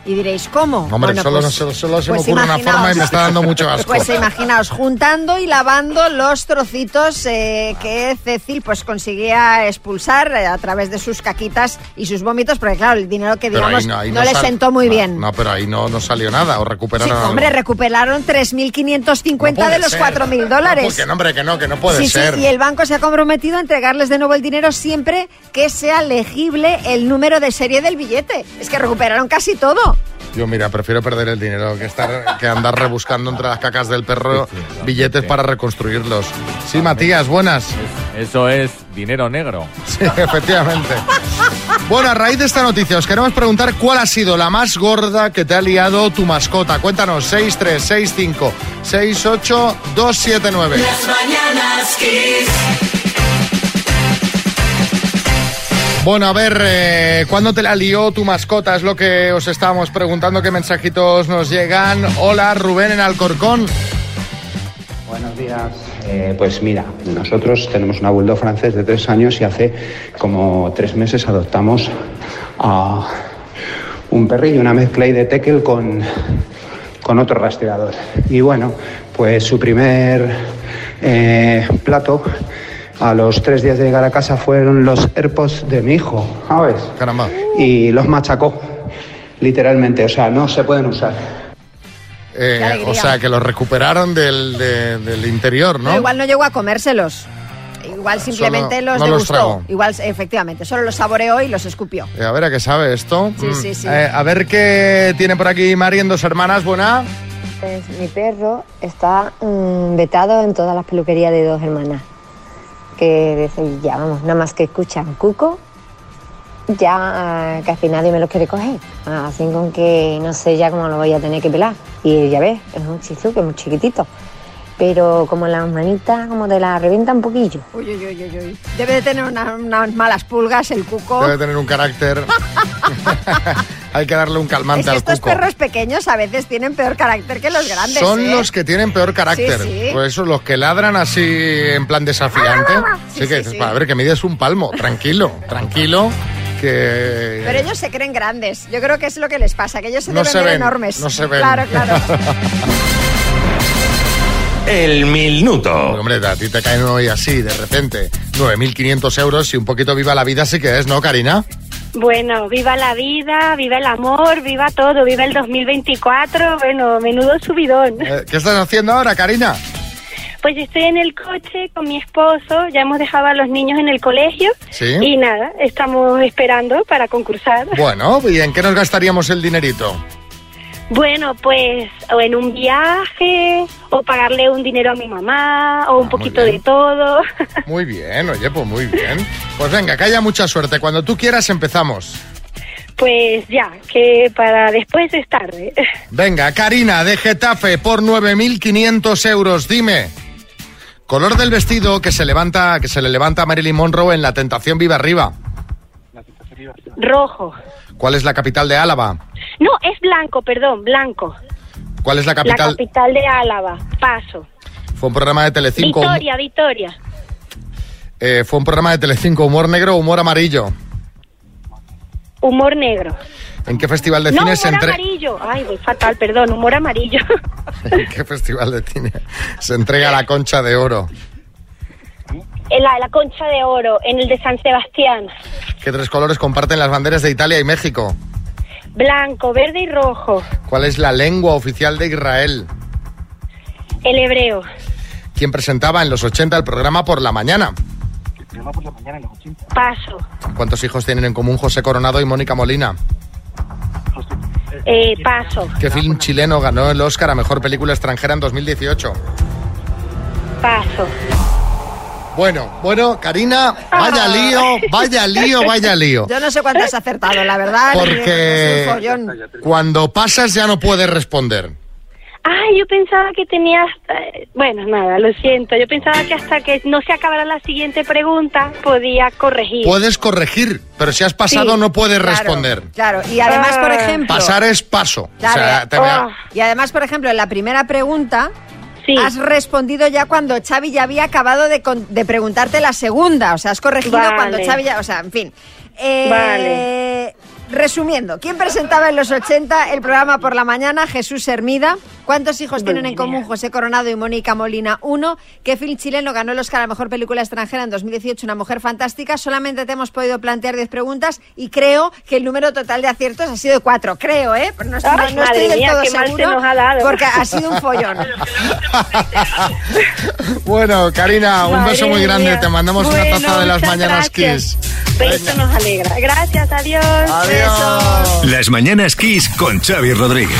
Y diréis, ¿cómo? Hombre, Bueno, solo, pues- solo, solo se me pues ocurre una forma y me está dando mucho asco. Pues imaginaos, juntando y lavando los trocitos eh, que Cecil pues conseguía expulsar eh, a través de sus caquitas y sus vómitos, porque claro, el dinero que digamos no, ahí le sentó muy no, bien. No, pero ahí no, no salió nada, o Sí, recuperaron algo. hombre, recuperaron 3.550 No de los ser. 4.000 No, dólares. porque no, hombre, que no, que no puede sí, ser. sí, y el banco se ha comprometido a entregarles de nuevo el dinero siempre que sea legible el número de serie del billete. Es que recuperaron casi todo. Yo, mira, prefiero perder el dinero que estar que andar rebuscando entre las cacas del perro billetes para reconstruirlos. Sí, Matías, buenas. Eso es dinero negro. Sí, efectivamente. Bueno, a raíz de esta noticia os queremos preguntar cuál ha sido la más gorda que te ha liado tu mascota. Cuéntanos, 6365 68279. Las mañanas Kiss. Bueno, a ver, eh, ¿cuándo te la lió tu mascota? Es lo que os estábamos preguntando, qué mensajitos nos llegan. Hola, Rubén en Alcorcón. Buenos días. Eh, pues mira, nosotros tenemos un bulldog francés de tres años y hace como tres meses adoptamos a un perrillo, una mezcla de tekel con, con otro rastreador. Y bueno, pues su primer eh, plato a los tres días de llegar a casa fueron los AirPods de mi hijo, ¿sabes? Caramba. Y los machacó. literalmente, o sea, no se pueden usar. Eh, o sea, que los recuperaron del, de- del interior, ¿no? Igual no llegó a comérselos. Igual simplemente Solo- los no los degustó. tragó. igual, efectivamente, solo los saboreó y los escupió. Eh, a ver a qué sabe esto. Sí, Mm. sí, sí. Eh, a ver qué tiene por aquí Mari en dos hermanas, buena. Pues mi perro está mm, vetado en todas las peluquerías de dos hermanas. Que ya, vamos, nada más que escuchan cuco, ya casi nadie me los quiere coger. Ah, Así con que no sé ya cómo lo voy a tener que pelar. Y ya ves, es un chizú que es muy chiquitito. Pero como las manitas, como te la revienta un poquillo. Uy, uy, uy, uy, uy. Debe de tener una- unas malas pulgas el cuco. Debe tener un carácter. Hay que darle un calmante Es que al estos cuco. perros pequeños a veces tienen peor carácter que los grandes. Son ¿eh? los que tienen peor carácter. Sí, sí. Por eso los que ladran así en plan desafiante. Sí, que dices, a ver, que mides un palmo. Tranquilo, tranquilo. Que. Pero ellos se creen grandes. Yo creo que es lo que les pasa, que ellos se No deben se ver ven, enormes. no se ven. Claro, claro. El minuto. Hombre, a ti te caen hoy así, de repente, 9.500 euros y un poquito viva la vida sí que es, ¿no, Karina? Bueno, viva la vida, viva el amor, viva todo, viva el 2024. Bueno, menudo subidón. Eh, ¿Qué estás haciendo ahora, Karina? Pues estoy en el coche con mi esposo, ya hemos dejado a los niños en el colegio Sí. y nada, estamos esperando para concursar. Bueno, ¿y en qué nos gastaríamos el dinerito? Bueno, pues o en un viaje, o pagarle un dinero a mi mamá, o un poquito de todo. Muy bien, oye, pues muy bien. Pues venga, que haya mucha suerte. Cuando tú quieras empezamos. Pues ya, que para después es tarde. Venga, Karina, de Getafe, por 9.500 euros, dime. Color del vestido que se levanta, que se le levanta a Marilyn Monroe en La Tentación Viva Arriba. Rojo. ¿Cuál es la capital de Álava? No, es blanco, perdón, blanco. ¿Cuál es la La capital? capital de Álava, Paso. Fue un programa de Telecinco. Victoria, Victoria. eh, fue un programa de Telecinco, humor negro, humor amarillo. Humor negro. ¿En qué festival de no, cine se entre- amarillo. Ay, voy fatal, perdón, humor amarillo. ¿En qué festival de cine se entrega la Concha de Oro? en la, la Concha de Oro, en el de San Sebastián. ¿Qué tres colores comparten las banderas de Italia y México? Blanco, verde y rojo. ¿Cuál es la lengua oficial de Israel? El hebreo. ¿Quién presentaba en los 80 el programa Por la Mañana? Paso. ¿Cuántos hijos tienen en común José Coronado y Mónica Molina? Eh, paso. ¿Qué film chileno ganó el Oscar a Mejor Película Extranjera en 2018? Paso. Bueno, bueno, Karina, vaya lío, vaya lío, vaya lío. Yo no sé cuánto has acertado, la verdad. Porque-. Cuando pasas ya no puedes responder. Ay, yo pensaba que tenía hasta... Bueno, nada, lo siento. Yo pensaba que hasta que no se acabara la siguiente pregunta podía corregir. Puedes corregir, pero si has pasado Sí, no puedes claro, responder. Claro, y además, por Ah. ejemplo... Pasar es paso. Claro, O sea, te voy a- Oh. Y además, por ejemplo, en la primera pregunta has respondido ya cuando Xavi ya había acabado de, con- de preguntarte la segunda. O sea, has corregido Vale. cuando Xavi ya... O sea, en fin. Eh, Vale. Resumiendo, ¿quién presentaba en los 80 el programa por la mañana? Jesús Hermida. ¿Cuántos hijos tienen en común José Coronado y Mónica Molina? Uno. ¿Qué film chileno ganó el Oscar a la Mejor Película Extranjera en 2018? Una mujer fantástica. Solamente te hemos podido plantear 10 preguntas y creo que el número total de aciertos ha sido de 4. Creo, ¿eh? Pero no, estoy- Ay, no estoy madre del mía, todo seguro ha porque ha sido un follón. Bueno, Karina, un Madre beso muy grande. mía. Te mandamos una taza de las mañanas gracias. Kiss. Esto nos alegra. Gracias, adiós. Adiós. Las mañanas Kiss con Xavi Rodríguez.